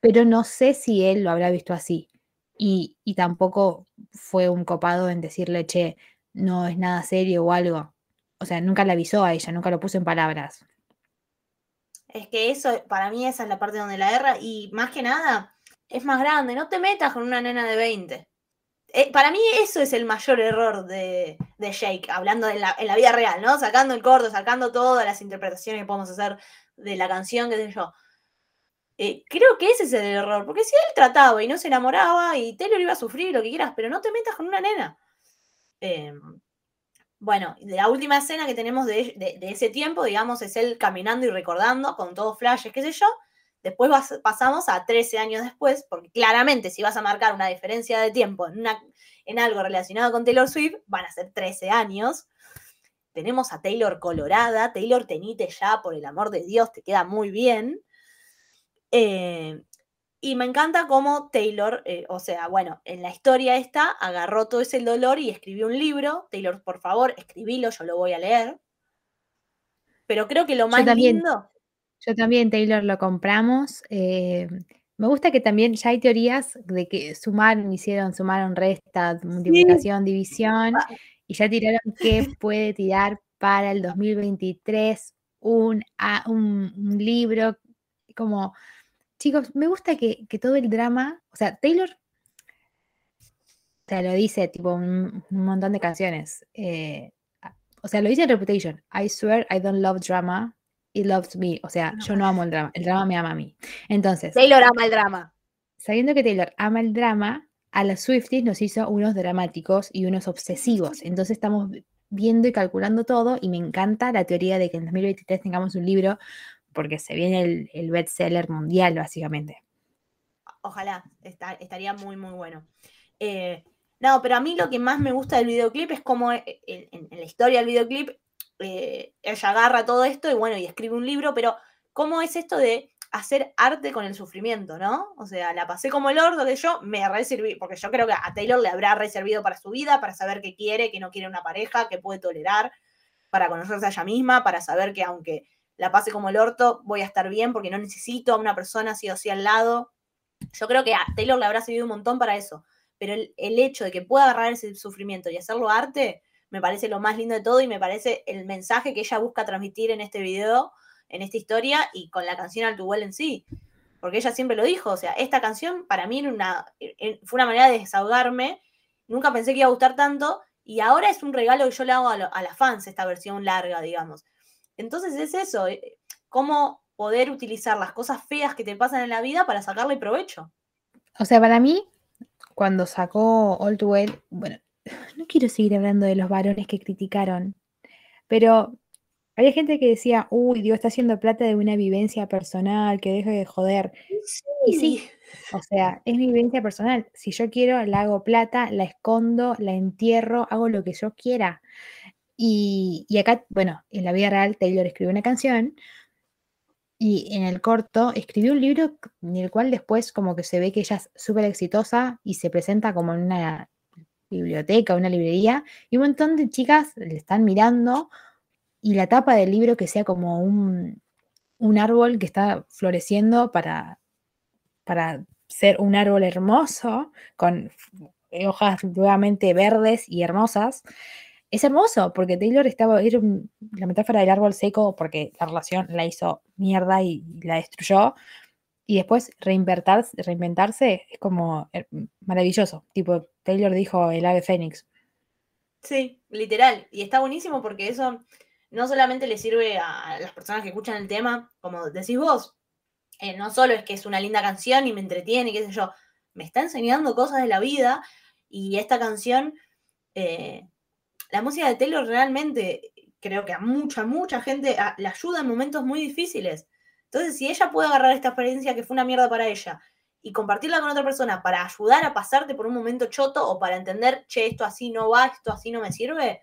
Pero no sé si él lo habrá visto así. Y, y tampoco fue un copado en decirle, che, no es nada serio o algo. O sea, nunca le avisó a ella, nunca lo puso en palabras. Es que eso, para mí esa es la parte donde la erra y más que nada, es más grande, no te metas con una nena de 20. Eh, para mí eso es el mayor error de, de Jake, hablando en la, en la vida real, ¿no? Sacando el corto, sacando todas las interpretaciones que podemos hacer de la canción, qué sé yo. Eh, creo que ese es el error, porque si él trataba y no se enamoraba y Taylor iba a sufrir lo que quieras, pero no te metas con una nena. Eh, bueno, la última escena que tenemos de, de- de ese tiempo, digamos, es él caminando y recordando con todos flashes, qué sé yo. Después vas- pasamos a 13 años después, porque claramente si vas a marcar una diferencia de tiempo en, una- en algo relacionado con Taylor Swift, van a ser 13 años. Tenemos a Taylor colorada, Taylor tenite ya, por el amor de Dios, te queda muy bien. Eh, y me encanta cómo Taylor, eh, o sea, bueno, en la historia esta, agarró todo ese dolor y escribió un libro. Taylor, por favor, escribilo, yo lo voy a leer. Pero creo que lo más lindo. Yo también, Taylor, lo compramos. eh, me gusta que también ya hay teorías de que sumaron, hicieron, sumaron, restas, multiplicación, división, y ya tiraron que puede tirar para el 2023 un, a- un, un libro como, chicos, me gusta que, que todo el drama, o sea, Taylor, o sea, lo dice tipo un, un montón de canciones, eh, o sea, lo dice en Reputation, I swear I don't love drama, it loves me, o sea, yo no amo el drama, el drama me ama a mí. Entonces, Taylor ama el drama. sabiendo que Taylor ama el drama, a las Swifties nos hizo unos dramáticos y unos obsesivos. Entonces estamos vi- viendo y calculando todo y me encanta la teoría de que en 2023 tengamos un libro porque se viene el, el bestseller mundial, básicamente. Ojalá, está- estaría muy, muy bueno. Eh, no, pero a mí lo que más me gusta del videoclip es como eh, en, en- en la historia del videoclip, eh, ella agarra todo esto y bueno, y escribe un libro, pero cómo es esto de hacer arte con el sufrimiento, ¿no? O sea, la pasé como el orto que yo me reserví, porque yo creo que a Taylor le habrá reservido para su vida, para saber qué quiere, que no quiere una pareja, que puede tolerar, para conocerse a ella misma, para saber que aunque la pase como el orto, voy a estar bien porque no necesito a una persona así o así al lado. Yo creo que a Taylor le habrá servido un montón para eso, pero el, el hecho de que pueda agarrar ese sufrimiento y hacerlo arte, me parece lo más lindo de todo y me parece el mensaje que ella busca transmitir en este video, en esta historia y con la canción Al Well en sí. Porque ella siempre lo dijo, o sea, esta canción para mí era una, eh, fue una manera de desahogarme, nunca pensé que iba a gustar tanto y ahora es un regalo que yo le hago a las fans, esta versión larga, digamos. Entonces es eso, eh, cómo poder utilizar las cosas feas que te pasan en la vida para sacarle provecho. O sea, para mí, cuando sacó All Too Well, bueno, no quiero seguir hablando de los varones que criticaron, pero había gente que decía, uy, Dios está haciendo plata de una vivencia personal, que deje de joder. Y sí, o sea, es mi vivencia personal. Si yo quiero, la hago plata, la escondo, la entierro, hago lo que yo quiera. Y, y acá, bueno, en la vida real, Taylor escribió una canción y en el corto escribió un libro en el cual después como que se ve que ella es súper exitosa y se presenta como en una biblioteca, una librería, y un montón de chicas le están mirando y la tapa del libro que sea como un, un árbol que está floreciendo para, para ser un árbol hermoso, con f- hojas nuevamente verdes y hermosas. Es hermoso porque Taylor estaba, era la metáfora del árbol seco porque la relación la hizo mierda y, y la destruyó. Y después reinventarse, reinventarse es como eh, maravilloso. Tipo, Taylor dijo el ave fénix. Sí, literal. Y está buenísimo porque eso no solamente le sirve a las personas que escuchan el tema, como decís vos, eh, no solo es que es una linda canción y me entretiene, qué sé yo, me está enseñando cosas de la vida y esta canción, eh, la música de Taylor realmente creo que a mucha, mucha gente a- le ayuda en momentos muy difíciles. Entonces, si ella puede agarrar esta experiencia que fue una mierda para ella y compartirla con otra persona para ayudar a pasarte por un momento choto o para entender, che, esto así no va, esto así no me sirve,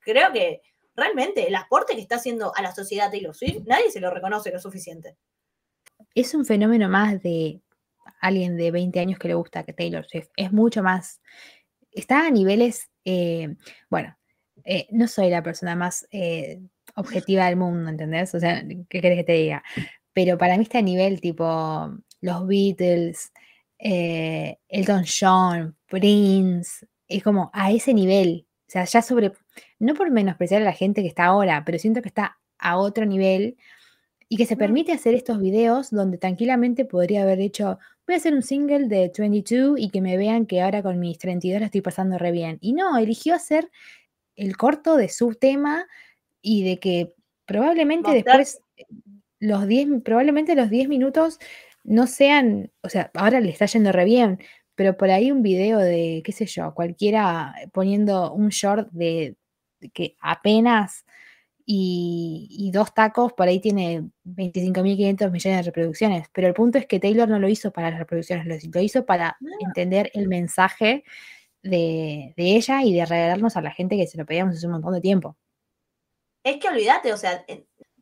creo que realmente el aporte que está haciendo a la sociedad Taylor Swift, nadie se lo reconoce lo suficiente. Es un fenómeno más de alguien de 20 años que le gusta que Taylor Swift. Es mucho más, está a niveles, eh, bueno, eh, no soy la persona más eh, objetiva del mundo, ¿entendés? O sea, ¿qué querés que te diga? Pero para mí está a nivel tipo los Beatles, eh, Elton John, Prince, es como a ese nivel. O sea, ya sobre, no por menospreciar a la gente que está ahora, pero siento que está a otro nivel y que se permite hacer estos videos donde tranquilamente podría haber hecho, voy a hacer un single de 22 y que me vean que ahora con mis 32 la estoy pasando re bien. Y no, eligió hacer el corto de su tema y de que probablemente Mostrar- después eh, los 10, probablemente los 10 minutos no sean, o sea, ahora le está yendo re bien, pero por ahí un video de, qué sé yo, cualquiera poniendo un short de que apenas y, y dos tacos, por ahí tiene 25.500 millones de reproducciones. Pero el punto es que Taylor no lo hizo para las reproducciones, lo, lo hizo para entender el mensaje de, de ella y de regalarnos a la gente que se lo pedíamos hace un montón de tiempo. Es que olvídate, o sea,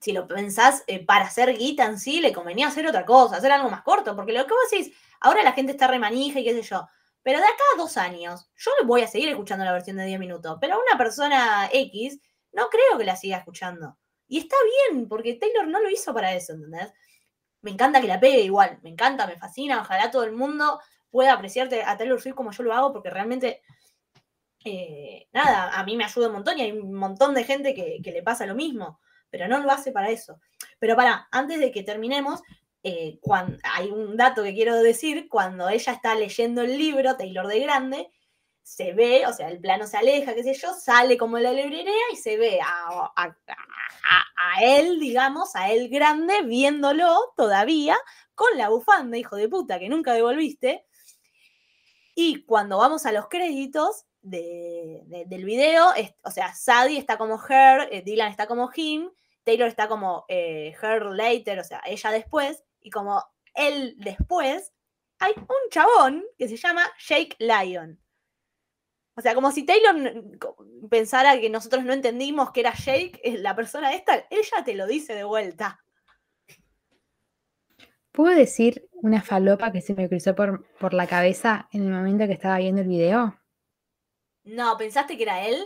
si lo pensás, eh, para hacer guita en sí, le convenía hacer otra cosa, hacer algo más corto, porque lo que vos decís, ahora la gente está remanija y qué sé yo, pero de acá a dos años, yo voy a seguir escuchando la versión de 10 minutos, pero a una persona X, no creo que la siga escuchando. Y está bien, porque Taylor no lo hizo para eso, ¿entendés? Me encanta que la pegue igual, me encanta, me fascina, ojalá todo el mundo pueda apreciarte a Taylor Swift como yo lo hago, porque realmente eh, nada, a mí me ayuda un montón y hay un montón de gente que, que le pasa lo mismo, pero no lo hace para eso. Pero para, antes de que terminemos, eh, hay un dato que quiero decir, cuando ella está leyendo el libro, Taylor de Grande, se ve, o sea, el plano se aleja, qué sé yo, sale como la librería y se ve a, a- a- él, digamos, a él grande, viéndolo todavía, con la bufanda, hijo de puta, que nunca devolviste. Y cuando vamos a los créditos de- de- del video, o sea, Sadie está como her, eh, Dylan está como him, Taylor está como eh, her later, o sea, ella después, y como él después, hay un chabón que se llama Jake Lyon. O sea, como si Taylor pensara que nosotros no entendimos que era Jake, la persona esta, ella te lo dice de vuelta. ¿Puedo decir una falopa que se me cruzó por, por la cabeza en el momento que estaba viendo el video? No, ¿pensaste que era él?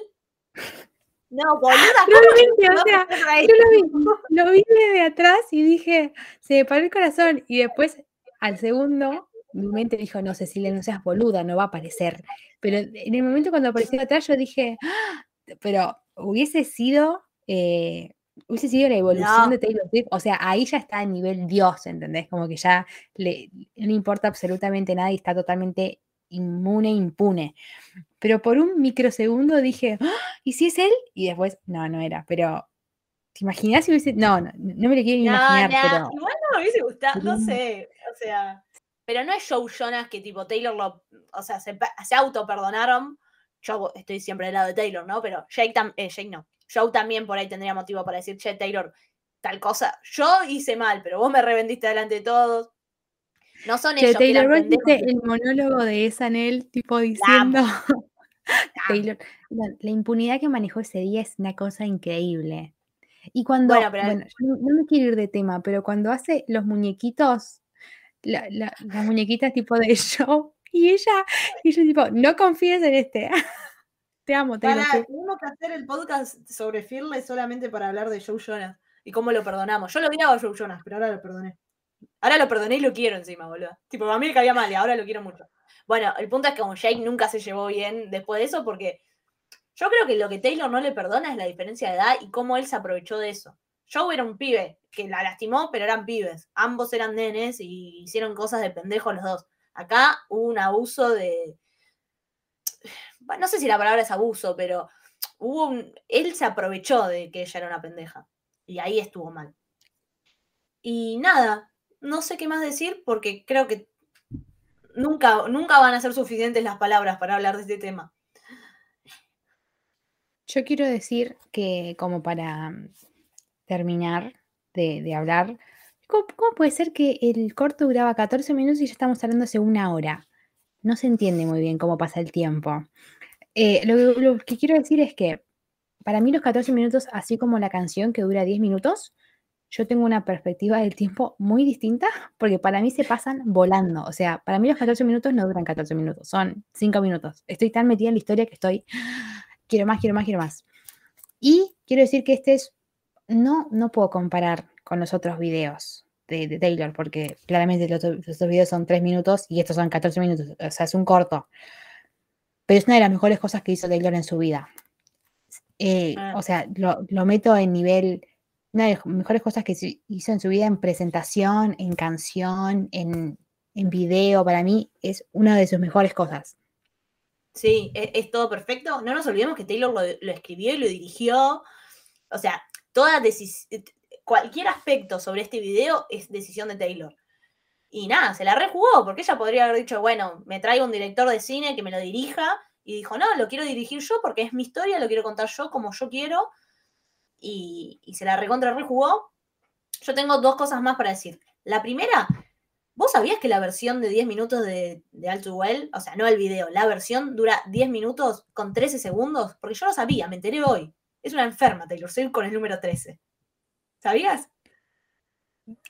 No, boluda, No ¿cómo lo que viste, o no sea, Yo lo vi, lo vi desde atrás y dije, se me paró el corazón. Y después, al segundo, mi mente dijo, no, Cecilia, no seas boluda, no va a aparecer. Pero en el momento cuando apareció atrás, yo dije, "Ah", pero hubiese sido, eh, hubiese sido la evolución No. de Taylor Swift. O sea, ahí ya está a nivel Dios, ¿entendés? Como que ya le, no importa absolutamente nada y está totalmente inmune, impune. Pero por un microsegundo dije, "Ah, ¿y si es él? Y después, no, no era, pero ¿te imaginas si hubiese.? No, no, no me lo quiero ni No, imaginar, no, pero. igual no me hubiese gustado, no sé, o sea, pero no es Joe Jonas que tipo Taylor lo, o sea, se, se autoperdonaron, yo estoy siempre del lado de Taylor, ¿no? Pero Jake, tam- eh, Jake no, Joe también por ahí tendría motivo para decir, che, Taylor, tal cosa, yo hice mal, pero vos me revendiste delante de todos. No son Che, ellos que Taylor, viste que- el monólogo de Sanel, tipo diciendo. Taylor, la, la impunidad que manejó ese día es una cosa increíble. Y cuando, Bueno, pero- bueno, yo no, no me quiero ir de tema, pero cuando hace los muñequitos, la- la- las muñequitas tipo de show, y ella, y ella tipo, no confíes en este. Te amo, Taylor. Pará, Swift". tenemos que hacer el podcast sobre Fearless solamente para hablar de Joe Jonas y cómo lo perdonamos. Yo lo odiaba a Joe Jonas, pero ahora lo perdoné. Ahora lo perdoné y lo quiero encima, boludo. Tipo, a mí me caía mal y ahora lo quiero mucho. Bueno, el punto es que con Jake nunca se llevó bien después de eso porque yo creo que lo que Taylor no le perdona es la diferencia de edad y cómo él se aprovechó de eso. Joe era un pibe que la lastimó, pero eran pibes. Ambos eran nenes y hicieron cosas de pendejos los dos. Acá hubo un abuso de, no sé si la palabra es abuso, pero hubo un, él se aprovechó de que ella era una pendeja. Y ahí estuvo mal. Y nada, no sé qué más decir porque creo que nunca, nunca van a ser suficientes las palabras para hablar de este tema. Yo quiero decir que, como para mm, terminar de, hablar, ¿cómo, puede ser que el corto duraba 14 minutos y ya estamos hablando hace una hora? No se entiende muy bien cómo pasa el tiempo. Eh, lo que quiero decir es que para mí los 14 minutos, así como la canción que dura 10 minutos, yo tengo una perspectiva del tiempo muy distinta porque para mí se pasan volando. O sea, para mí los 14 minutos no duran 14 minutos, son 5 minutos. Estoy tan metida en la historia que estoy, quiero más, quiero más, quiero más. Y quiero decir que este es, no, no puedo comparar con los otros videos de, de Taylor porque claramente los, otros- los otros videos son 3 minutos y estos son 14 minutos. O sea, es un corto. Pero es una de las mejores cosas que hizo Taylor en su vida. Eh, Ah. O sea, lo, lo meto en nivel, una de las mejores cosas que hizo en su vida en presentación, en canción, en, en video. Para mí es una de sus mejores cosas. Sí, e- es, todo perfecto. No nos olvidemos que Taylor lo, escribió y lo dirigió. O sea, toda eh, cualquier aspecto sobre este video es decisión de Taylor. Y nada, se la rejugó, porque ella podría haber dicho, bueno, me traigo un director de cine que me lo dirija. Y dijo, no, lo quiero dirigir yo porque es mi historia, lo quiero contar yo como yo quiero. Y, y se la recontra rejugó. Yo tengo dos cosas más para decir. La primera, ¿Vos sabías que la versión de 10 minutos de, de All Too Well, o sea, no el video, la versión dura 10 minutos con 13 segundos? Porque yo lo sabía, me enteré hoy. Es una enferma Taylor Swift con el número 13. ¿Sabías?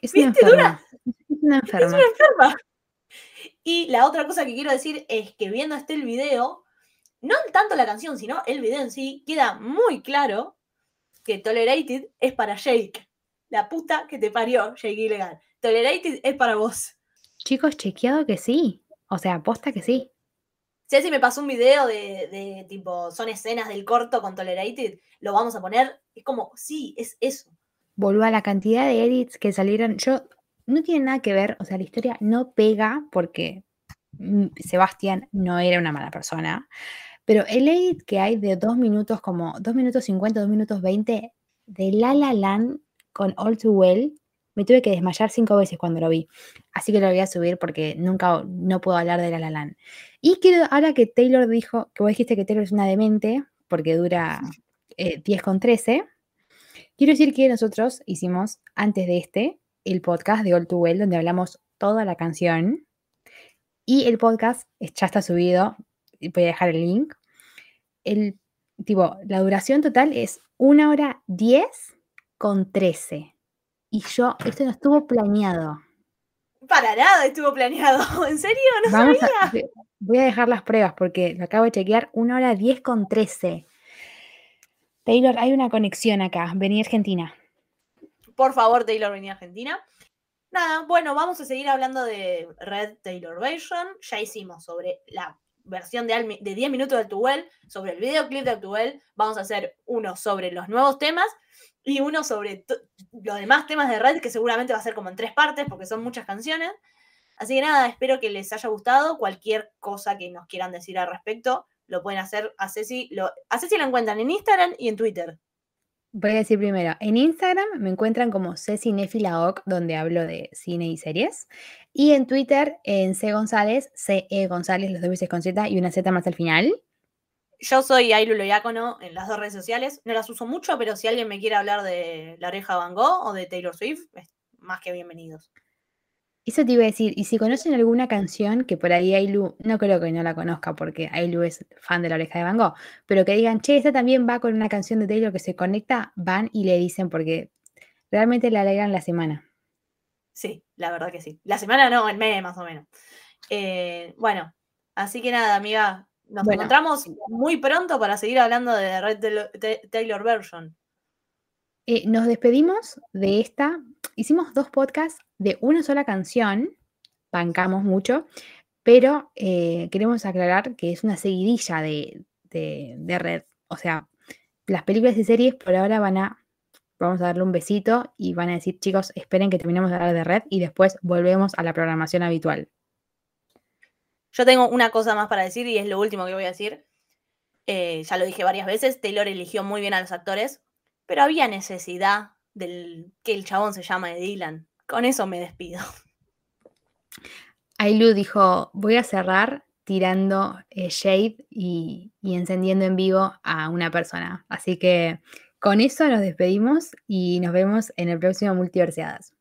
Es una ¿Viste, Dura? Es una Es enferma. una enferma. Y la otra cosa que quiero decir es que viendo este el video, no tanto la canción, sino el video en sí, queda muy claro que Tolerated es para Jake. La puta que te parió, Jake Ilegal. Tolerated es para vos. Chicos, chequeado que sí. O sea, aposta que sí. Si me pasó un video de, de tipo, son escenas del corto con Tolerated, lo vamos a poner. Es como, sí, es eso. Volvo a la cantidad de edits que salieron. Yo no tiene nada que ver, o sea, la historia no pega porque mm, Sebastián no era una mala persona. Pero el edit que hay de 2 minutos, como 2 minutos 50, 2 minutos 20, de La La Land con All Too Well, me tuve que desmayar cinco veces cuando lo vi. Así que lo voy a subir porque nunca no puedo hablar de La La Land. Y quiero, ahora que Taylor dijo, que vos dijiste que Taylor es una demente, porque dura eh, 10 con 13, quiero decir que nosotros hicimos, antes de este, el podcast de All Too Well, donde hablamos toda la canción. Y el podcast ya está subido, voy a dejar el link. El, tipo, la duración total es 1 hora 10 con 13. Y yo, esto no estuvo planeado. Para nada estuvo planeado. ¿En serio? No Vamos sabía. a, voy a dejar las pruebas porque lo acabo de chequear. 1 hora 10 con 13. Taylor, hay una conexión acá. Vení Argentina. Por favor, Taylor venía a Argentina. Nada, bueno, vamos a seguir hablando de Red Taylor Version. Ya hicimos sobre la versión de, de 10 minutos de Actuel, sobre el videoclip de Actuel. Vamos a hacer uno sobre los nuevos temas y uno sobre los demás temas de Red, que seguramente va a ser como en tres partes porque son muchas canciones. Así que nada, espero que les haya gustado. Cualquier cosa que nos quieran decir al respecto, lo pueden hacer a Ceci. Lo, a Ceci lo encuentran en Instagram y en Twitter. Voy a decir primero, en Instagram me encuentran como Cecinefilaoc, donde hablo de cine y series. Y en Twitter, en C González, CE González, los dos veces con Z y una Z más al final. Yo soy Ailu Loiácono en las dos redes sociales. No las uso mucho, pero si alguien me quiere hablar de La Oreja Van Gogh o de Taylor Swift, más que bienvenidos. Eso te iba a decir, y si conocen alguna canción que por ahí Ailu, no creo que no la conozca porque Ailu es fan de la oreja de Van Gogh, pero que digan, che, esta también va con una canción de Taylor que se conecta, van y le dicen porque realmente le alegran la semana. Sí, la verdad que sí. La semana no, el mes más o menos. Eh, bueno, así que nada, amiga. Nos Bueno. encontramos muy pronto para seguir hablando de Red Taylor- Ta- Taylor Version. Eh, nos despedimos de esta. Hicimos dos podcasts de una sola canción. Bancamos mucho. Pero eh, queremos aclarar que es una seguidilla de, de- de red. O sea, las películas y series por ahora van a. Vamos a darle un besito y van a decir, chicos, esperen que terminemos de hablar de red y después volvemos a la programación habitual. Yo tengo una cosa más para decir y es lo último que voy a decir. Eh, ya lo dije varias veces, Taylor eligió muy bien a los actores, pero había necesidad del que el chabón se llama de Dylan. Con eso me despido. Ailu dijo, voy a cerrar tirando eh, shade y, y encendiendo en vivo a una persona. Así que con eso nos despedimos y nos vemos en el próximo Multiverseadas.